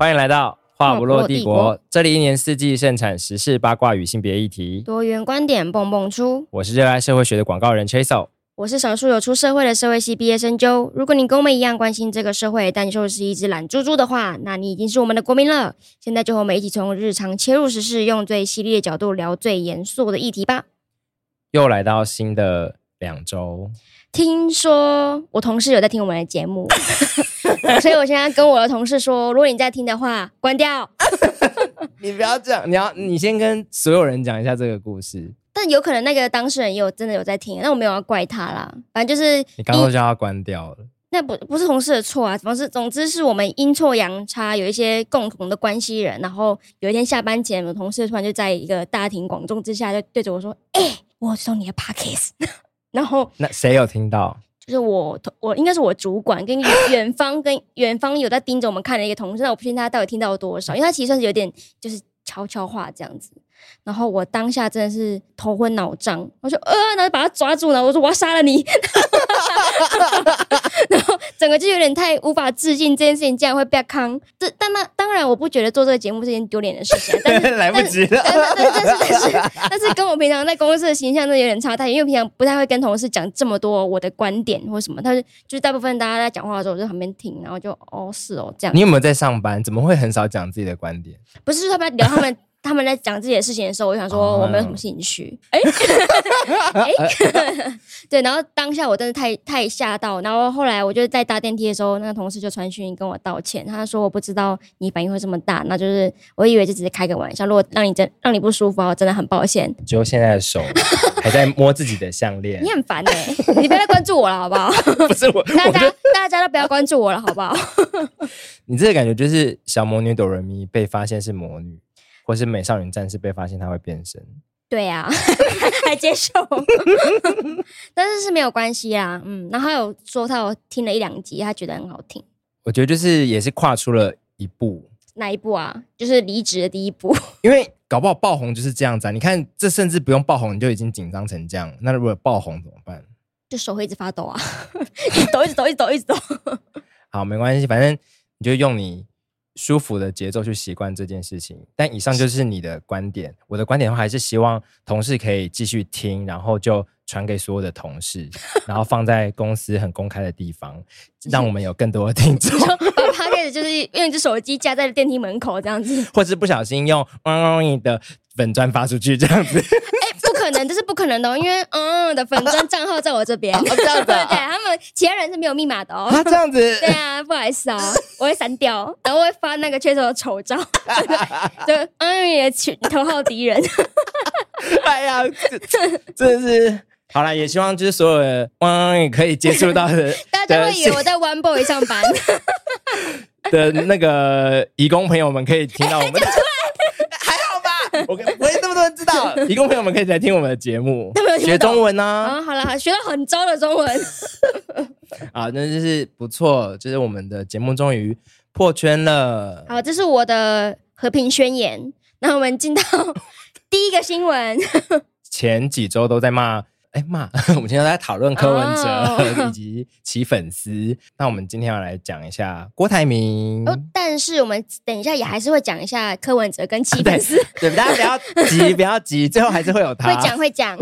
欢迎来到话不落帝国，这里一年四季盛产时事八卦与性别议题，多元观点蹦蹦出。我是热爱社会学的广告人 Chasel，我是少数有出社会的社会系毕业生 Joe。如果你跟我们一样关心这个社会，但就是一只懒猪猪的话，那你已经是我们的国民了。现在就和我们一起从日常切入时事，用最犀利的角度聊最严肃的议题吧。又来到新的两周。听说我同事有在听我们的节目，所以我现在跟我的同事说，如果你在听的话，关掉。你不要这样，你要你先跟所有人讲一下这个故事。但有可能那个当事人也有真的有在听，那我没有要怪他啦。反正就是你刚刚都叫他关掉了，那不不是同事的错啊。总之总之是我们阴错阳差有一些共同的关系人，然后有一天下班前，我同事突然就在一个大庭广众之下就对着我说：“哎、欸，我送你的 podcast。”然后那谁有听到？就是我，我应该是我主管跟远 方跟远方有在盯着我们看的一个同事，那我不确定他到底听到了多少，因为他其实算是有点就是悄悄话这样子。然后我当下真的是头昏脑胀，我说呃，然后把他抓住了，我说我要杀了你。然后整个就有点太无法置信，这件事情竟然会被坑。这但那当然，我不觉得做这个节目是件丢脸的事情，但是 来不及了。但是但是但是但是跟我平常在公司的形象真的有点差太远，因为平常不太会跟同事讲这么多我的观点或什么。他是就是大部分大家在讲话的时候，我在旁边听，然后就哦是哦这样。你有没有在上班？怎么会很少讲自己的观点？不是他们聊他们。他们在讲自己的事情的时候，我就想说我没有什么兴趣。哎、哦，哎、欸，对，然后当下我真的太太吓到，然后后来我就在搭电梯的时候，那个同事就传讯跟我道歉，他说我不知道你反应会这么大，那就是我以为就只是开个玩笑，如果让你真让你不舒服，我真的很抱歉。就现在的手还在摸自己的项链，你很烦哎、欸，你不要再关注我了好不好？不是我，大家大家都不要关注我了好不好？你这个感觉就是小魔女哆瑞咪被发现是魔女。或是美少女战士被发现他会变身，对呀、啊，还接受，但是是没有关系啊。嗯，然后他有说他有听了一两集，他觉得很好听。我觉得就是也是跨出了一步，哪一步啊？就是离职的第一步。因为搞不好爆红就是这样子啊！你看，这甚至不用爆红，你就已经紧张成这样。那如果爆红怎么办？就手会一直发抖啊，一直抖，一直抖，一直抖，一直抖。好，没关系，反正你就用你。舒服的节奏去习惯这件事情，但以上就是你的观点。我的观点的话，还是希望同事可以继续听，然后就传给所有的同事，然后放在公司很公开的地方，让我们有更多的听众。把他开始就是用一只手机架在电梯门口这样子，或是不小心用汪汪你的粉砖发出去这样子。可能这是不可能的，因为嗯的粉专账号在我这边，哦、这样子、啊，对他们其他人是没有密码的哦。啊，这样子，对啊，不好意思啊，我会删掉，然后会发那个确实的丑照，就嗯也群头号敌人。哎呀，这真是好了，也希望就是所有的嗯也可以接触到的，大家都会以为我在 One Boy 上班的那个义工朋友们可以听到我们的。我不会那么多人知道，一共朋友们可以来听我们的节目，学中文呢、啊。啊，好了，学了很糟的中文。啊，那就是不错，就是我们的节目终于破圈了。好，这是我的和平宣言。那我们进到 第一个新闻。前几周都在骂。哎妈！我们今天在讨论柯文哲 以及其粉丝，oh. 那我们今天要来讲一下郭台铭。哦，但是我们等一下也还是会讲一下柯文哲跟其 粉丝、啊。对，大家不要急，不要急，最后还是会有他。会讲，会讲。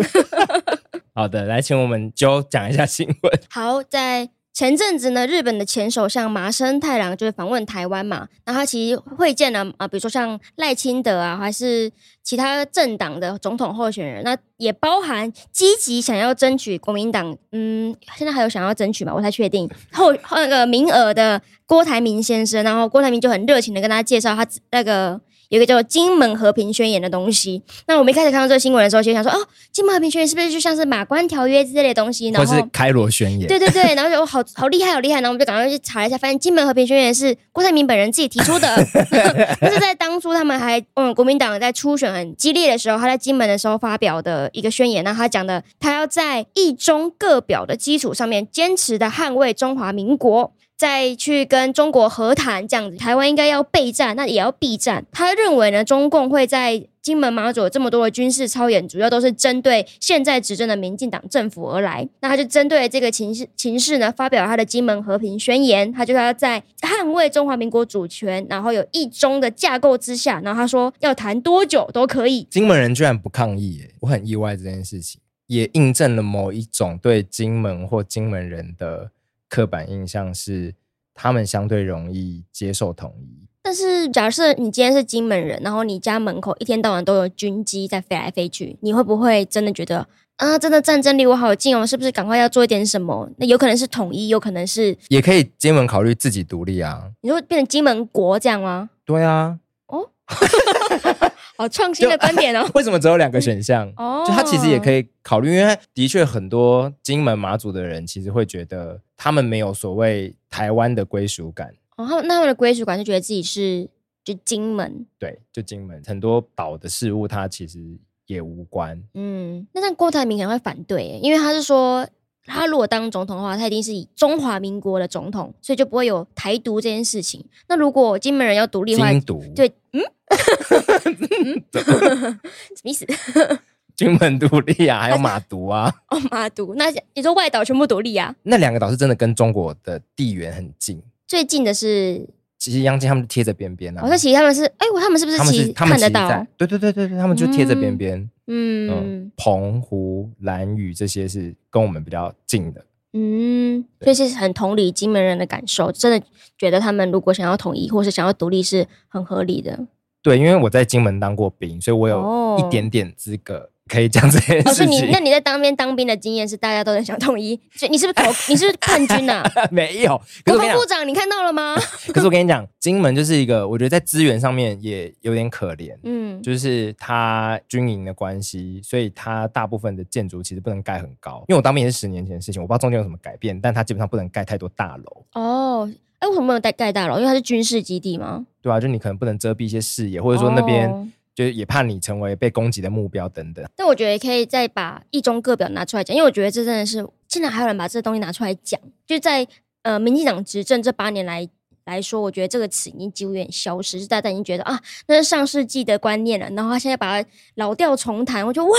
好的，来，请我们就讲一下新闻。好，在。前阵子呢，日本的前首相麻生太郎就是访问台湾嘛，那他其实会见了啊，比如说像赖清德啊，还是其他政党的总统候选人，那也包含积极想要争取国民党，嗯，现在还有想要争取吗？我不太确定后那个名额的郭台铭先生，然后郭台铭就很热情的跟他介绍他那个。有一个叫做《金门和平宣言》的东西，那我们一开始看到这个新闻的时候，就想说，哦，《金门和平宣言》是不是就像是马关条约之类的东西？然后或是开罗宣言？对对对，然后就好好厉害，好厉害，然后我们就赶快去查了一下，发现《金门和平宣言》是郭台铭本人自己提出的。那是在当初他们还嗯国民党在初选很激烈的时候，他在金门的时候发表的一个宣言。那他讲的，他要在一中各表的基础上面，坚持的捍卫中华民国。再去跟中国和谈这样子。台湾应该要备战，那也要避战。他认为呢，中共会在金门马祖这么多的军事操演，主要都是针对现在执政的民进党政府而来。那他就针对这个情势情势呢，发表他的金门和平宣言。他就说要在捍卫中华民国主权，然后有一中的架构之下，然后他说要谈多久都可以。金门人居然不抗议，我很意外这件事情，也印证了某一种对金门或金门人的刻板印象，是他们相对容易接受统一。但是，假设你今天是金门人，然后你家门口一天到晚都有军机在飞来飞去，你会不会真的觉得啊，真的战争离我好近哦？是不是赶快要做一点什么？那有可能是统一，有可能是也可以金门考虑自己独立啊。你说变成金门国这样吗？对啊。哦，好创新的观点哦。为什么只有两个选项？哦，就他其实也可以考虑，因为的确很多金门马祖的人其实会觉得他们没有所谓台湾的归属感。然后，那他们的归属感就觉得自己是就金门，对，就金门很多岛的事物，他其实也无关。嗯，那像郭台铭可能会反对，因为他是说，他如果当总统的话，他一定是以中华民国的总统，所以就不会有台独这件事情。那如果金门人要独立的话，对，嗯，什么意思？金门独立啊，还有马独啊，哦，马独，那你说外岛全部独立啊？那两个岛是真的跟中国的地缘很近。最近的是，其实央金他们贴着边边啊。我说其实他们是，哎，我他们是不是其实看得到？对对对对对，他们就贴着边边。嗯，嗯，澎湖、兰屿这些是跟我们比较近的。嗯，所以是很同理金门人的感受，真的觉得他们如果想要统一或是想要独立是很合理的。对，因为我在金门当过兵，所以我有一点点资格。哦可以讲这件事情。哦、你那你在当兵当兵的经验是大家都很想统一，所以你是不是投？你是不是叛军啊？没有。国防部长，你看到了吗？可是我跟你讲，金门就是一个，我觉得在资源上面也有点可怜。嗯，就是它军营的关系，所以它大部分的建筑其实不能盖很高。因为我当兵也是十年前的事情，我不知道中间有什么改变，但它基本上不能盖太多大楼。哦，哎，为什么不能盖盖大楼？因为它是军事基地吗？对啊，就你可能不能遮蔽一些视野，或者说那边。哦就也怕你成为被攻击的目标等等。但我觉得可以再把一中各表拿出来讲，因为我觉得这真的是竟然还有人把这个东西拿出来讲。就在呃民进党执政这八年来来说，我觉得这个词已经几乎有点消失，是大家已经觉得啊，那是上世纪的观念了。然后他现在把它老调重弹，我觉得哇，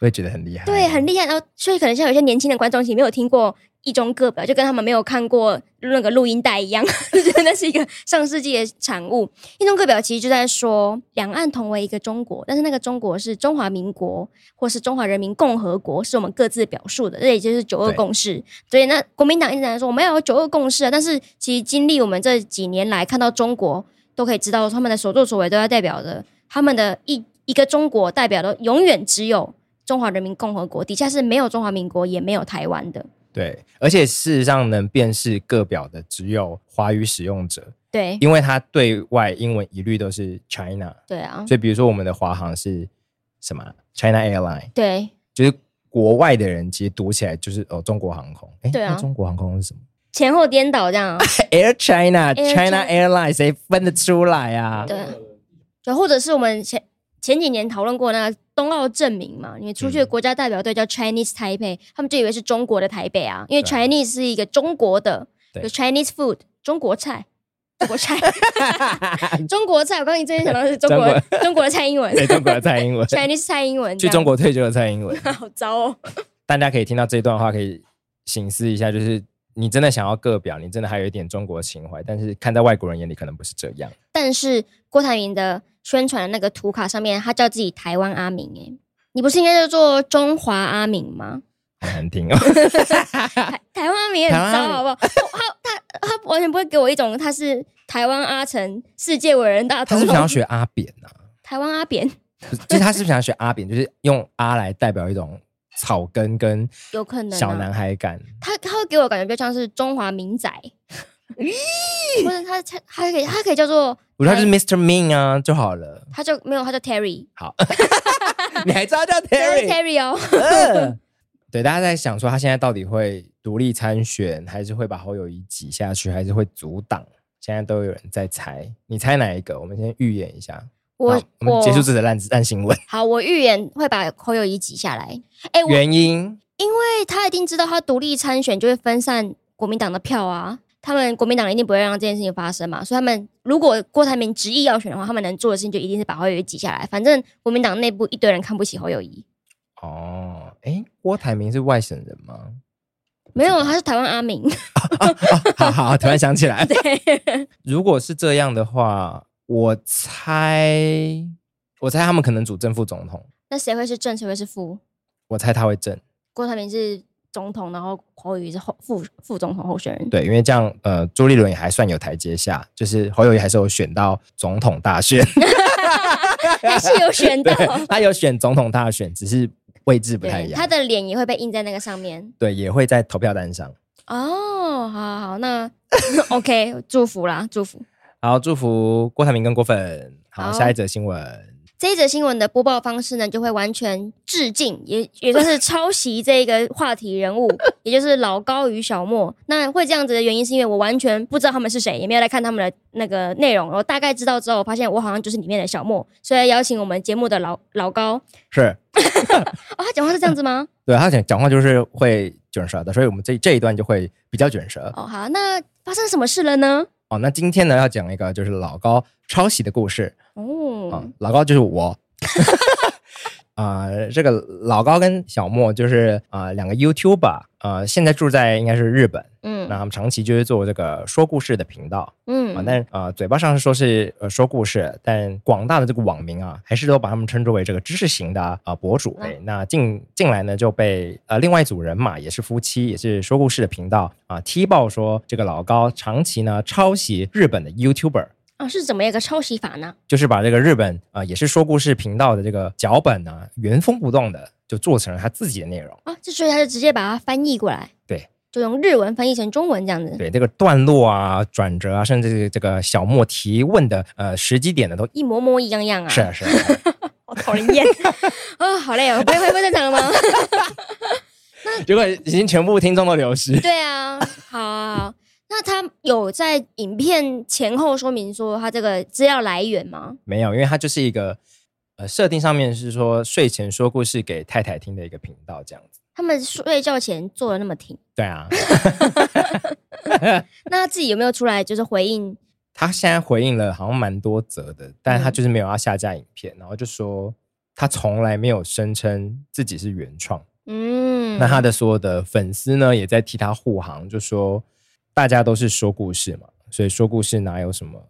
我也觉得很厉害，对，很厉害。然后所以可能像有些年轻的观众其实没有听过。一中各表就跟他们没有看过那个录音带一样，就觉得那是一个上世纪的产物。一中各表其实就在说，两岸同为一个中国，但是那个中国是中华民国或是中华人民共和国，是我们各自表述的，这也就是九二共识。所以那国民党一直在说我们要有九二共识啊，但是其实经历我们这几年来看到中国，都可以知道他们的所作所为都要代表着他们的一一个中国，代表的永远只有中华人民共和国，底下是没有中华民国也没有台湾的。对，而且事实上能辨识各表的只有华语使用者。对，因为它对外英文一律都是 China。对啊，所以比如说我们的华航是什么 China Airline。对，就是国外的人其实读起来就是哦中国航空。哎，对啊，中国航空是什么？前后颠倒这样。Air China，China Airline，谁分得出来啊？对，就或者是我们前。前几年讨论过那个冬奥证明嘛，你出去的国家代表队叫 Chinese Taipei，、嗯、他们就以为是中国的台北啊，因为 Chinese 是一个中国的，有 Chinese food 中国菜，中国菜，中国菜。我刚刚真的想到是中国中国，的蔡英文，对，中国的蔡英文，Chinese 蔡英文，去中国退休的蔡英文，好糟哦。大家可以听到这段话，可以醒思一下，就是你真的想要各表，你真的还有一点中国情怀，但是看在外国人眼里可能不是这样。但是郭台铭的。宣传的那个图卡上面，他叫自己台湾阿明，哎，你不是应该叫做中华阿明吗？很难听哦，台湾阿明很糟，好不好？他他他完全不会给我一种他是台湾阿成世界伟人大。他是想要学阿扁啊？台湾阿扁，其实他是不是想要学阿扁？就是用阿来代表一种草根跟有可能小男孩感。他他会给我感觉比较像是中华民仔。咦，不是他，他他可以，他可以叫做，不是他就是 Mr. Ming 啊就好了。他就没有，他叫 Terry。好，你还知道 叫 Terry？Terry 哦。对，大家在想说他现在到底会独立参选，还是会把侯友宜挤下去，还是会阻挡？现在都有人在猜，你猜哪一个？我们先预演一下。我我们结束这个烂烂新闻。好，我预言会把侯友宜挤下来。哎，原因？因为他一定知道他独立参选就会分散国民党的票啊。他们国民党一定不会让这件事情发生嘛，所以他们如果郭台铭执意要选的话，他们能做的事情就一定是把侯友谊挤下来。反正国民党内部一堆人看不起侯友谊。哦，哎，郭台铭是外省人吗？没有，他是台湾阿明。好好，突然想起来。对，如果是这样的话，我猜，我猜他们可能组正副总统。那谁会是正，谁会是副？我猜他会正。郭台铭是总统，然后侯友宜是后副副总统候选人。对，因为这样，呃，朱立伦也还算有台阶下，就是侯友宜还是有选到总统大选，还是有选到，他有选总统大选，只是。位置不太一样，他的脸也会被印在那个上面。对，也会在投票单上。哦，好好好，那 OK，祝福啦，祝福。好，祝福郭台铭跟郭粉。好，好下一则新闻。这一则新闻的播报方式呢，就会完全致敬，也也算是抄袭这一个话题人物，也就是老高与小莫。那会这样子的原因，是因为我完全不知道他们是谁，也没有来看他们的那个内容。我大概知道之后，我发现我好像就是里面的小莫，所以邀请我们节目的老老高。是，哦，他讲话是这样子吗？对，他讲讲话就是会卷舌的，所以我们这这一段就会比较卷舌。哦，好，那发生什么事了呢？哦，那今天呢要讲一个就是老高抄袭的故事。哦，啊，老高就是我。啊、呃，这个老高跟小莫就是啊、呃、两个 YouTuber，呃，现在住在应该是日本。嗯，那他们长期就是做这个说故事的频道。嗯，啊，但啊、呃、嘴巴上是说是呃说故事，但广大的这个网民啊，还是都把他们称之为这个知识型的啊、呃、博主。哎、嗯，那近近来呢就被呃另外一组人马，也是夫妻，也是说故事的频道啊、呃、踢爆说这个老高长期呢抄袭日本的 YouTuber。啊，是怎么一个抄袭法呢？就是把这个日本啊、呃，也是说故事频道的这个脚本呢，原封不动的就做成了他自己的内容啊。这所以他就直接把它翻译过来，对，就用日文翻译成中文这样子。对，这个段落啊、转折啊，甚至这个小莫提问的呃时机点呢，都一模模一样样啊。是啊，是啊，好讨人厌啊、哦，好累哦，不会不正常了吗？那结果已经全部听众都流失。对啊，好啊好。那他有在影片前后说明说他这个资料来源吗？没有，因为他就是一个呃设定上面是说睡前说故事给太太听的一个频道这样子。他们睡觉前做的那么挺？对啊。那他自己有没有出来就是回应？他现在回应了好像蛮多则的，但是他就是没有要下架影片，嗯、然后就说他从来没有声称自己是原创。嗯。那他的所有的粉丝呢也在替他护航，就说。大家都是说故事嘛，所以说故事哪有什么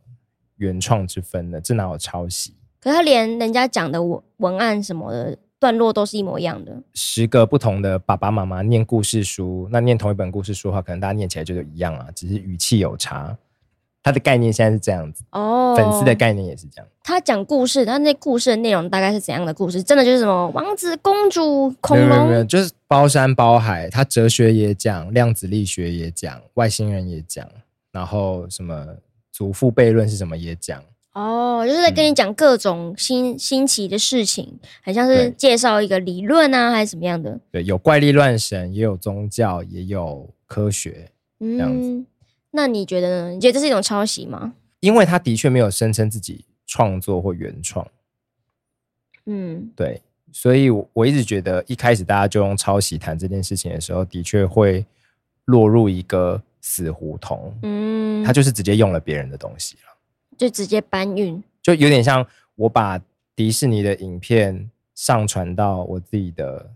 原创之分呢？这哪有抄袭？可是他连人家讲的文文案什么的段落都是一模一样的。十个不同的爸爸妈妈念故事书，那念同一本故事书的话，可能大家念起来就一样啊，只是语气有差。他的概念现在是这样子哦，粉丝的概念也是这样。他讲故事，他那故事的内容大概是怎样的故事？真的就是什么王子公主、恐龙？没有没有，就是包山包海。他哲学也讲，量子力学也讲，外星人也讲，然后什么祖父悖论是什么也讲。哦，就是在跟你讲各种新、嗯、新奇的事情，很像是介绍一个理论啊，还是怎么样的？对，有怪力乱神，也有宗教，也有科学，嗯、这样子。那你觉得呢？你觉得这是一种抄袭吗？因为他的确没有声称自己创作或原创。嗯，对，所以我，我一直觉得一开始大家就用抄袭谈这件事情的时候，的确会落入一个死胡同。嗯，他就是直接用了别人的东西了，就直接搬运，就有点像我把迪士尼的影片上传到我自己的。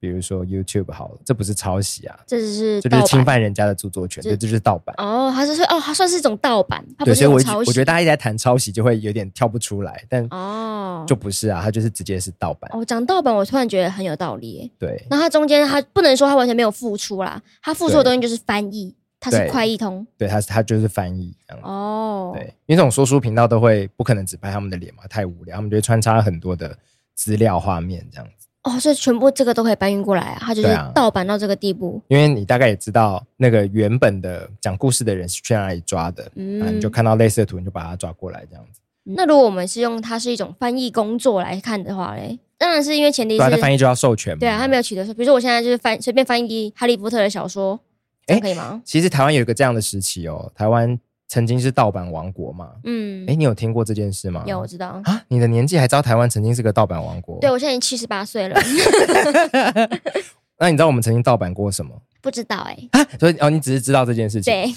比如说 YouTube 好了，这不是抄袭啊，这是这就是侵犯人家的著作权，这这就是盗版哦。他是说哦，它算是一种盗版，对，所以我我觉得大家一直在谈抄袭，就会有点跳不出来，但哦，就不是啊，它就是直接是盗版。哦，讲盗版，我突然觉得很有道理。对，那它中间它不能说它完全没有付出啦，它付出的东西就是翻译，它是快译通，对，它是它就是翻译这样哦。对，因为这种说书频道都会不可能只拍他们的脸嘛，太无聊，他们就会穿插很多的资料画面这样子。哦，所以全部这个都可以搬运过来啊？他就是盗版到这个地步。因为你大概也知道那个原本的讲故事的人是去哪里抓的，嗯，你就看到类似的图，你就把它抓过来这样子。那如果我们是用它是一种翻译工作来看的话嘞，当然是因为前提是，对啊，翻译就要授权嘛。对啊，他没有取得授，比如说我现在就是翻随便翻译《哈利波特》的小说，哎，可以吗？其实台湾有一个这样的时期哦，台湾。曾经是盗版王国嘛？嗯，哎，你有听过这件事吗？有，我知道啊。你的年纪还知道台湾曾经是个盗版王国？对，我现在已经七十八岁了。那你知道我们曾经盗版过什么？不知道哎、欸。啊，所以哦，你只是知道这件事情。对。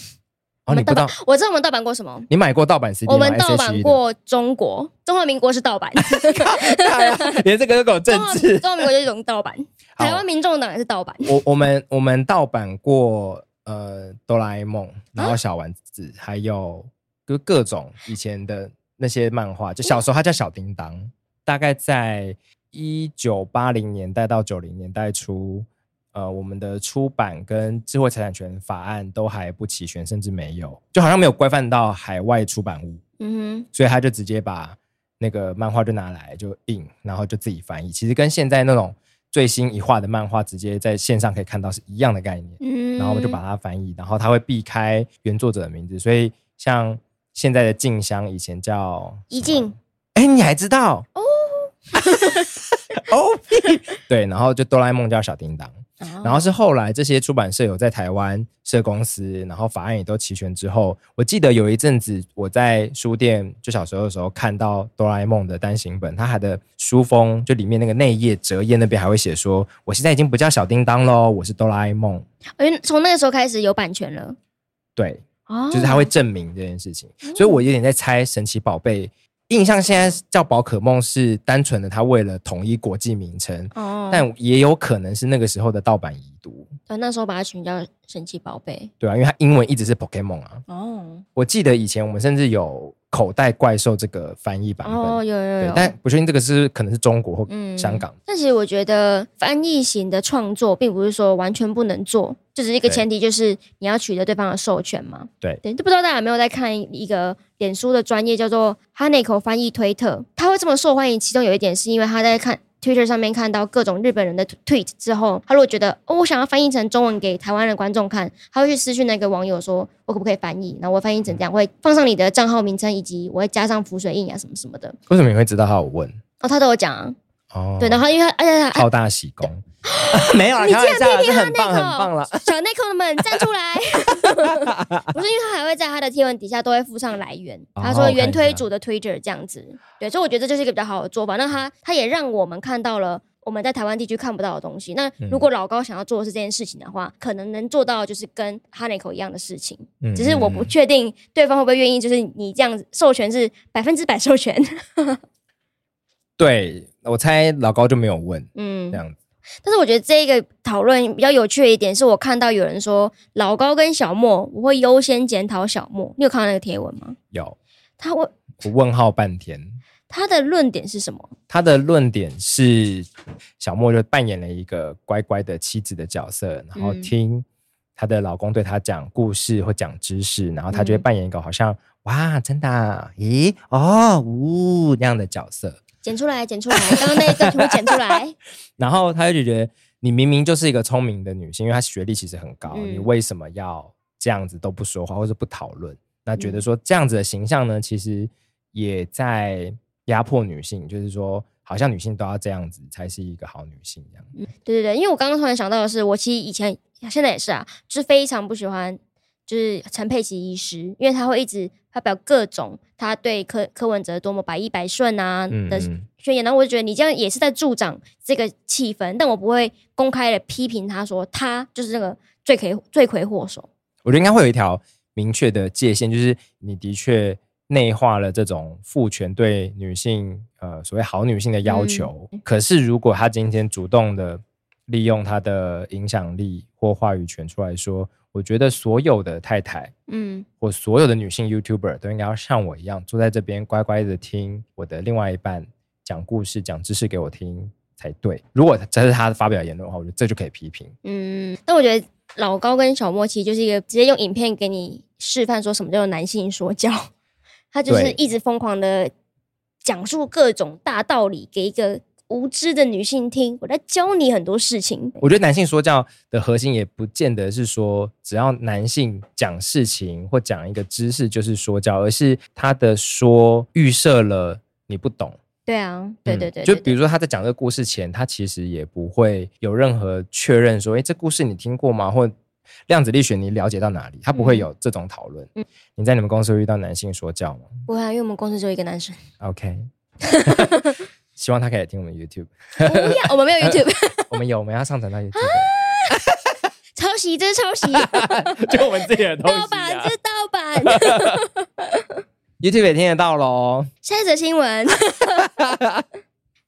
哦，你不知道？我知道我们盗版过什么？你买过盗版 CD 吗？我们盗版过中国，中华民国是盗版，连这个都搞政治。中华民国就是一种盗版，台湾民众党也是盗版。我我们我们盗版过呃哆啦 A 梦，然后小丸子，啊、还有就各种以前的那些漫画，就小时候它叫小叮当，大概在一九八零年代到九零年代初。呃，我们的出版跟智慧财产权法案都还不齐全，甚至没有，就好像没有规范到海外出版物。嗯哼，所以他就直接把那个漫画就拿来就印，然后就自己翻译。其实跟现在那种最新一画的漫画直接在线上可以看到是一样的概念。嗯，然后我们就把它翻译，然后它会避开原作者的名字，所以像现在的静香以前叫一静，哎，你还知道哦？哦，对，然后就哆啦 A 梦叫小叮当。然后是后来这些出版社有在台湾设公司，然后法案也都齐全之后，我记得有一阵子我在书店就小时候的时候看到哆啦 A 梦的单行本，它还的书封就里面那个内页折页那边还会写说，我现在已经不叫小叮当喽，我是哆啦 A 梦。因为从那个时候开始有版权了，对，就是他会证明这件事情，所以我有点在猜神奇宝贝。印象现在叫宝可梦是单纯的，他为了统一国际名称，哦，但也有可能是那个时候的盗版遗毒。对，那时候把它取名叫神奇宝贝。对啊，因为它英文一直是 Pokemon 啊。哦，我记得以前我们甚至有口袋怪兽这个翻译版本。哦，有有有。但不确定这个是可能是中国或香港。但其实我觉得翻译型的创作并不是说完全不能做。就只是一个前提，就是你要取得对方的授权嘛。对对，就不知道大家有没有在看一个脸书的专业叫做 Haneko 翻译推特，他会这么受欢迎，其中有一点是因为他在看 Twitter 上面看到各种日本人的 tweet 之后，他如果觉得哦，我想要翻译成中文给台湾的观众看，他会去私讯那个网友说，我可不可以翻译？然后我翻译成这样，会放上你的账号名称，以及我会加上浮水印啊什么什么的。为什么你会知道他有问？哦，他都有讲啊。哦，对，然后因为他而且他好大喜功。没有，你竟然批评他很棒，很棒了。小内扣们站出来！不是，因为他还会在他的贴文底下都会附上来源，他说原推主的 Twitter 这样子。对，所以我觉得这就是一个比较好的做法。那他他也让我们看到了我们在台湾地区看不到的东西。那如果老高想要做的是这件事情的话，可能能做到就是跟哈内口一样的事情。只是我不确定对方会不会愿意，就是你这样子授权是百分之百授权。对，我猜老高就没有问，嗯，这样子。但是我觉得这个讨论比较有趣的一点是，我看到有人说老高跟小莫，我会优先检讨小莫。你有看到那个贴文吗？有。他问，我问号半天。他的论点是什么？他的论点是小莫就扮演了一个乖乖的妻子的角色，然后听她的老公对她讲故事或讲知识，然后她就会扮演一个好像、嗯、哇，真的、啊，咦，哦，呜那样的角色。剪出来，剪出来，刚刚那一段全部剪出来。然后他就觉得你明明就是一个聪明的女性，因为她学历其实很高，嗯、你为什么要这样子都不说话，或者不讨论？那觉得说这样子的形象呢，其实也在压迫女性，就是说好像女性都要这样子才是一个好女性这样。嗯，对对对，因为我刚刚突然想到的是，我其实以前现在也是啊，就是非常不喜欢就是陈佩琪医师，因为他会一直。发表各种他对柯柯文哲多么百依百顺啊的宣言，然后我就觉得你这样也是在助长这个气氛，但我不会公开的批评他说他就是那个罪魁罪魁祸首。我觉得应该会有一条明确的界限，就是你的确内化了这种父权对女性呃所谓好女性的要求，嗯、可是如果他今天主动的利用他的影响力或话语权出来说。我觉得所有的太太，嗯，或所有的女性 YouTuber 都应该要像我一样，坐在这边乖乖的听我的另外一半讲故事、讲知识给我听才对。如果这是他的发表言论的话，我觉得这就可以批评。嗯，但我觉得老高跟小莫其实就是一个直接用影片给你示范说什么叫做男性说教，他就是一直疯狂的讲述各种大道理给一个。无知的女性听，我在教你很多事情。我觉得男性说教的核心也不见得是说，只要男性讲事情或讲一个知识就是说教，而是他的说预设了你不懂。对啊，对对对，对，嗯。就比如说他在讲这个故事前，他其实也不会有任何确认说，哎，这故事你听过吗？或量子力学你了解到哪里？他不会有这种讨论。嗯，你在你们公司会遇到男性说教吗？不会啊，因为我们公司只有一个男生。OK。希望他可以听我们 YouTube。不要，我们没有 YouTube。我们有，我们要上传到 YouTube。抄袭，这是抄袭。就我们自己的东西。盗版，这是盗版。饭。YouTube 也听得到喽。下一则新闻。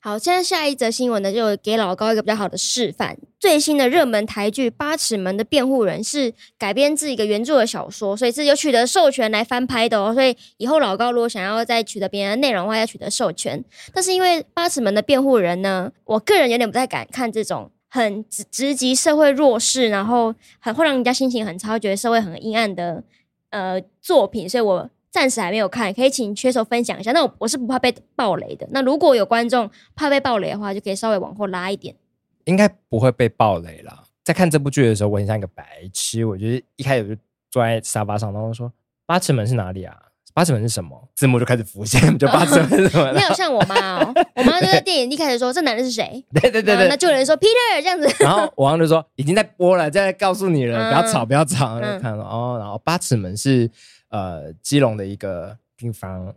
好，现在下一则新闻呢，就给老高一个比较好的示范。最新的热门台剧《八尺门的辩护人》是改编自一个原著的小说，所以是有取得授权来翻拍的哦。所以以后老高如果想要再取得别人的内容的话，要取得授权。但是因为《八尺门的辩护人》呢，我个人有点不太敢看这种很直直击社会弱势，然后很会让人家心情很差，觉得社会很阴暗的呃作品，所以我。暂时还没有看，可以请缺手分享一下。那我我是不怕被暴雷的。那如果有观众怕被暴雷的话，就可以稍微往后拉一点。应该不会被暴雷啦。在看这部剧的时候，我很像一个白痴。我就是一开始就坐在沙发上，然后说：“八尺门是哪里啊？八尺门是什么？”字幕就开始浮现，就八尺门是什么？你好像我妈哦，我妈就在电影一开始说：“这男的是谁？”对对对对，那就有人说 Peter 这样子。然后我妈就说：“已经在播了，在告诉你了，嗯、不要吵，不要吵。嗯”就看了哦，然后八尺门是呃基隆的一个。地方，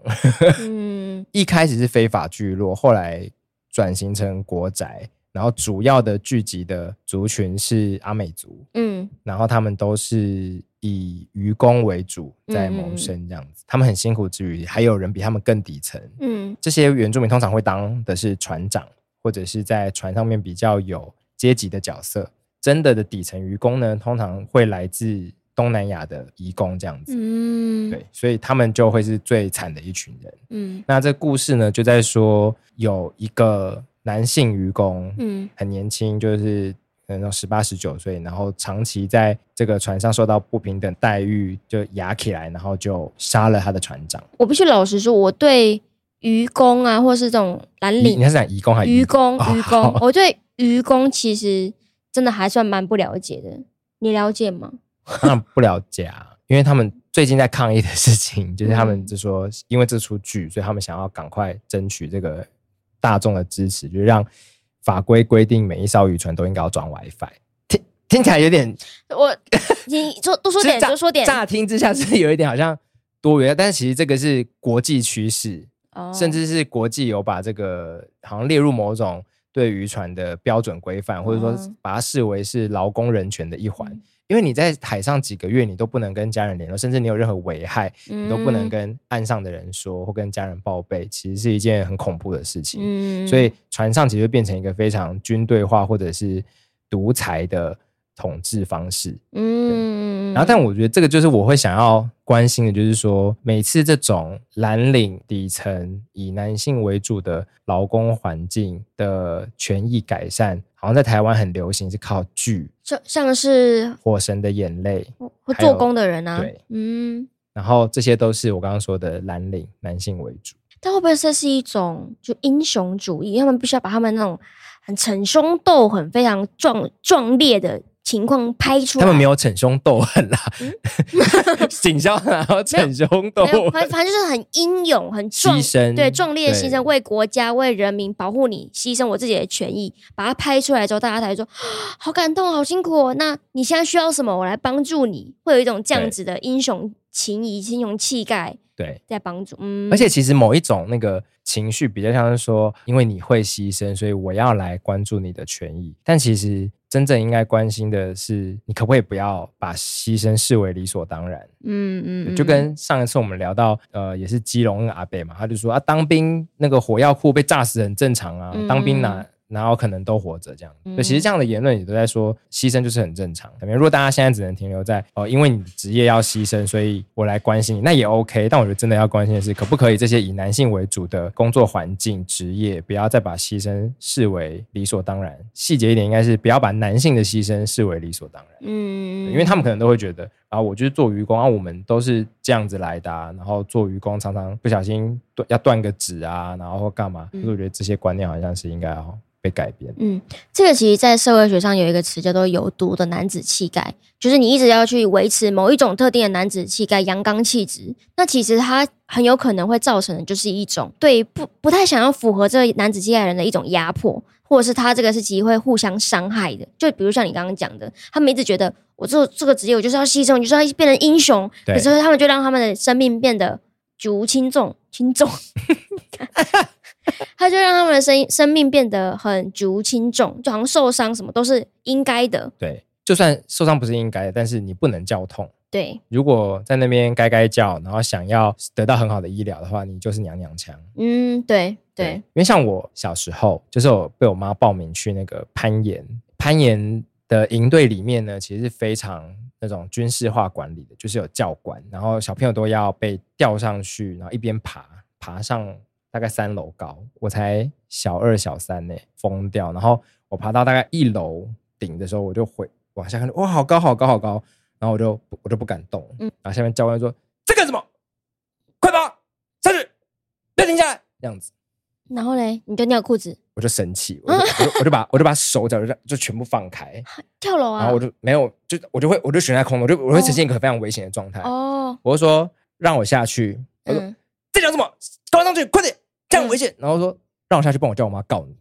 嗯，一开始是非法聚落，后来转型成国宅，然后主要的聚集的族群是阿美族，嗯，然后他们都是以渔工为主在谋生，这样子，嗯、他们很辛苦之余，还有人比他们更底层，嗯，这些原住民通常会当的是船长，或者是在船上面比较有阶级的角色，真的的底层渔工呢，通常会来自。东南亚的移工这样子，嗯，对，所以他们就会是最惨的一群人，嗯。那这故事呢，就在说有一个男性渔工，嗯，很年轻，就是可能十八十九岁，然后长期在这个船上受到不平等待遇，就压起来，然后就杀了他的船长。我必须老实说，我对渔工啊，或是这种蓝领，你是讲愚工还是渔工？渔工，哦、我对渔工其实真的还算蛮不了解的，你了解吗？当然不了解啊，因为他们最近在抗议的事情，就是他们就说，因为这出剧，所以他们想要赶快争取这个大众的支持，就是让法规规定每一艘渔船都应该要装 WiFi。听听起来有点，我你说多说点，多说点。乍听之下是有一点好像多余，但是其实这个是国际趋势，哦、甚至是国际有把这个好像列入某种对渔船的标准规范，或者说把它视为是劳工人权的一环。嗯因为你在海上几个月，你都不能跟家人联络，甚至你有任何危害，你都不能跟岸上的人说或跟家人报备，其实是一件很恐怖的事情。嗯，所以船上其实变成一个非常军队化或者是独裁的统治方式。嗯，然后但我觉得这个就是我会想要关心的，就是说每次这种蓝领底层以男性为主的劳工环境的权益改善。好像在台湾很流行，是靠剧，像像是《火神的眼泪》会做工的人啊，对，嗯，然后这些都是我刚刚说的蓝领男性为主，但会不会这是一种就英雄主义？他们必须要把他们那种很逞凶斗狠、非常壮壮烈的。情况拍出来，他们没有逞凶斗狠啦，警校然后逞凶斗狠，反反正就是很英勇、很壮，牺牲对壮烈的牺牲，为国家、为人民保护你，牺牲我自己的权益，把它拍出来之后，大家才说 好感动、好辛苦哦。那你现在需要什么？我来帮助你，会有一种这样子的英雄情谊、英雄气概。对，在帮助。嗯，而且其实某一种那个情绪比较像是说，因为你会牺牲，所以我要来关注你的权益。但其实真正应该关心的是，你可不可以不要把牺牲视为理所当然？嗯嗯，就跟上一次我们聊到，呃，也是基隆阿伯嘛，他就说啊，当兵那个火药库被炸死很正常啊，嗯、当兵哪？然后可能都活着这样，嗯、其实这样的言论也都在说牺牲就是很正常。如果大家现在只能停留在哦，因为你职业要牺牲，所以我来关心你，那也 OK。但我觉得真的要关心的是，可不可以这些以男性为主的工作环境、职业，不要再把牺牲视为理所当然。细节一点，应该是不要把男性的牺牲视为理所当然。嗯，因为他们可能都会觉得啊，我就是做渔工啊，我们都是这样子来的啊。然后做愚公常常不小心断要断个指啊，然后或干嘛。所以我觉得这些观念好像是应该要。被改变。嗯，这个其实，在社会学上有一个词叫做“有毒的男子气概”，就是你一直要去维持某一种特定的男子气概、阳刚气质。那其实它很有可能会造成的，就是一种对不不太想要符合这个男子气概的人的一种压迫，或者是他这个是其实会互相伤害的。就比如像你刚刚讲的，他们一直觉得我做这个职业，我就是要牺牲，就是要变成英雄，可是他们就让他们的生命变得举无轻重，轻重。他就让他们的生生命变得很举无轻重，就好像受伤什么都是应该的。对，就算受伤不是应该的，但是你不能叫痛。对，如果在那边该该叫，然后想要得到很好的医疗的话，你就是娘娘腔。嗯，对对，因为像我小时候，就是我被我妈报名去那个攀岩，攀岩的营队里面呢，其实是非常那种军事化管理的，就是有教官，然后小朋友都要被吊上去，然后一边爬，爬上大概三楼高，我才小二小三呢，疯掉。然后我爬到大概一楼顶的时候，我就回往下看，哇，好高好高好高。然后我就我就不敢动，嗯，然后下面教官说：“在干什么？快跑上去，不要停下来。”这样子。然后嘞，你就尿裤子，我就生气，我就我就，我就把我就把手脚就就全部放开，跳楼啊！然后我就没有，就我就会我就悬在空，我就我会呈现一个非常危险的状态。哦，我就说让我下去，我说在讲什么？赶快上去，快点，这样危险。然后说让我下去，帮我叫我妈告你。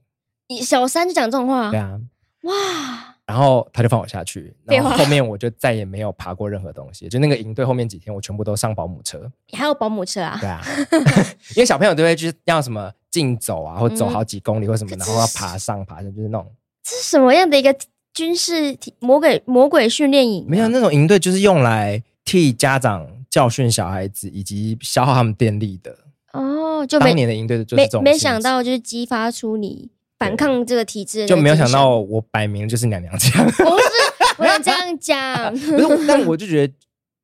你小三就讲这种话？对啊。哇。然后他就放我下去，然后后面我就再也没有爬过任何东西。就那个营队后面几天，我全部都上保姆车。你还有保姆车啊？对啊，因为小朋友都会去要什么竞走啊，或走好几公里或什么，然后要爬上爬下，就是那种。这是什么样的一个军事魔鬼魔鬼训练营？没有那种营队，就是用来替家长教训小孩子以及消耗他们电力的。哦，就当年的营队就是这种。没没想到就是激发出你。反抗这个体制，就没有想到我摆明就是娘娘腔。不是，不能这样讲。不是，但我就觉得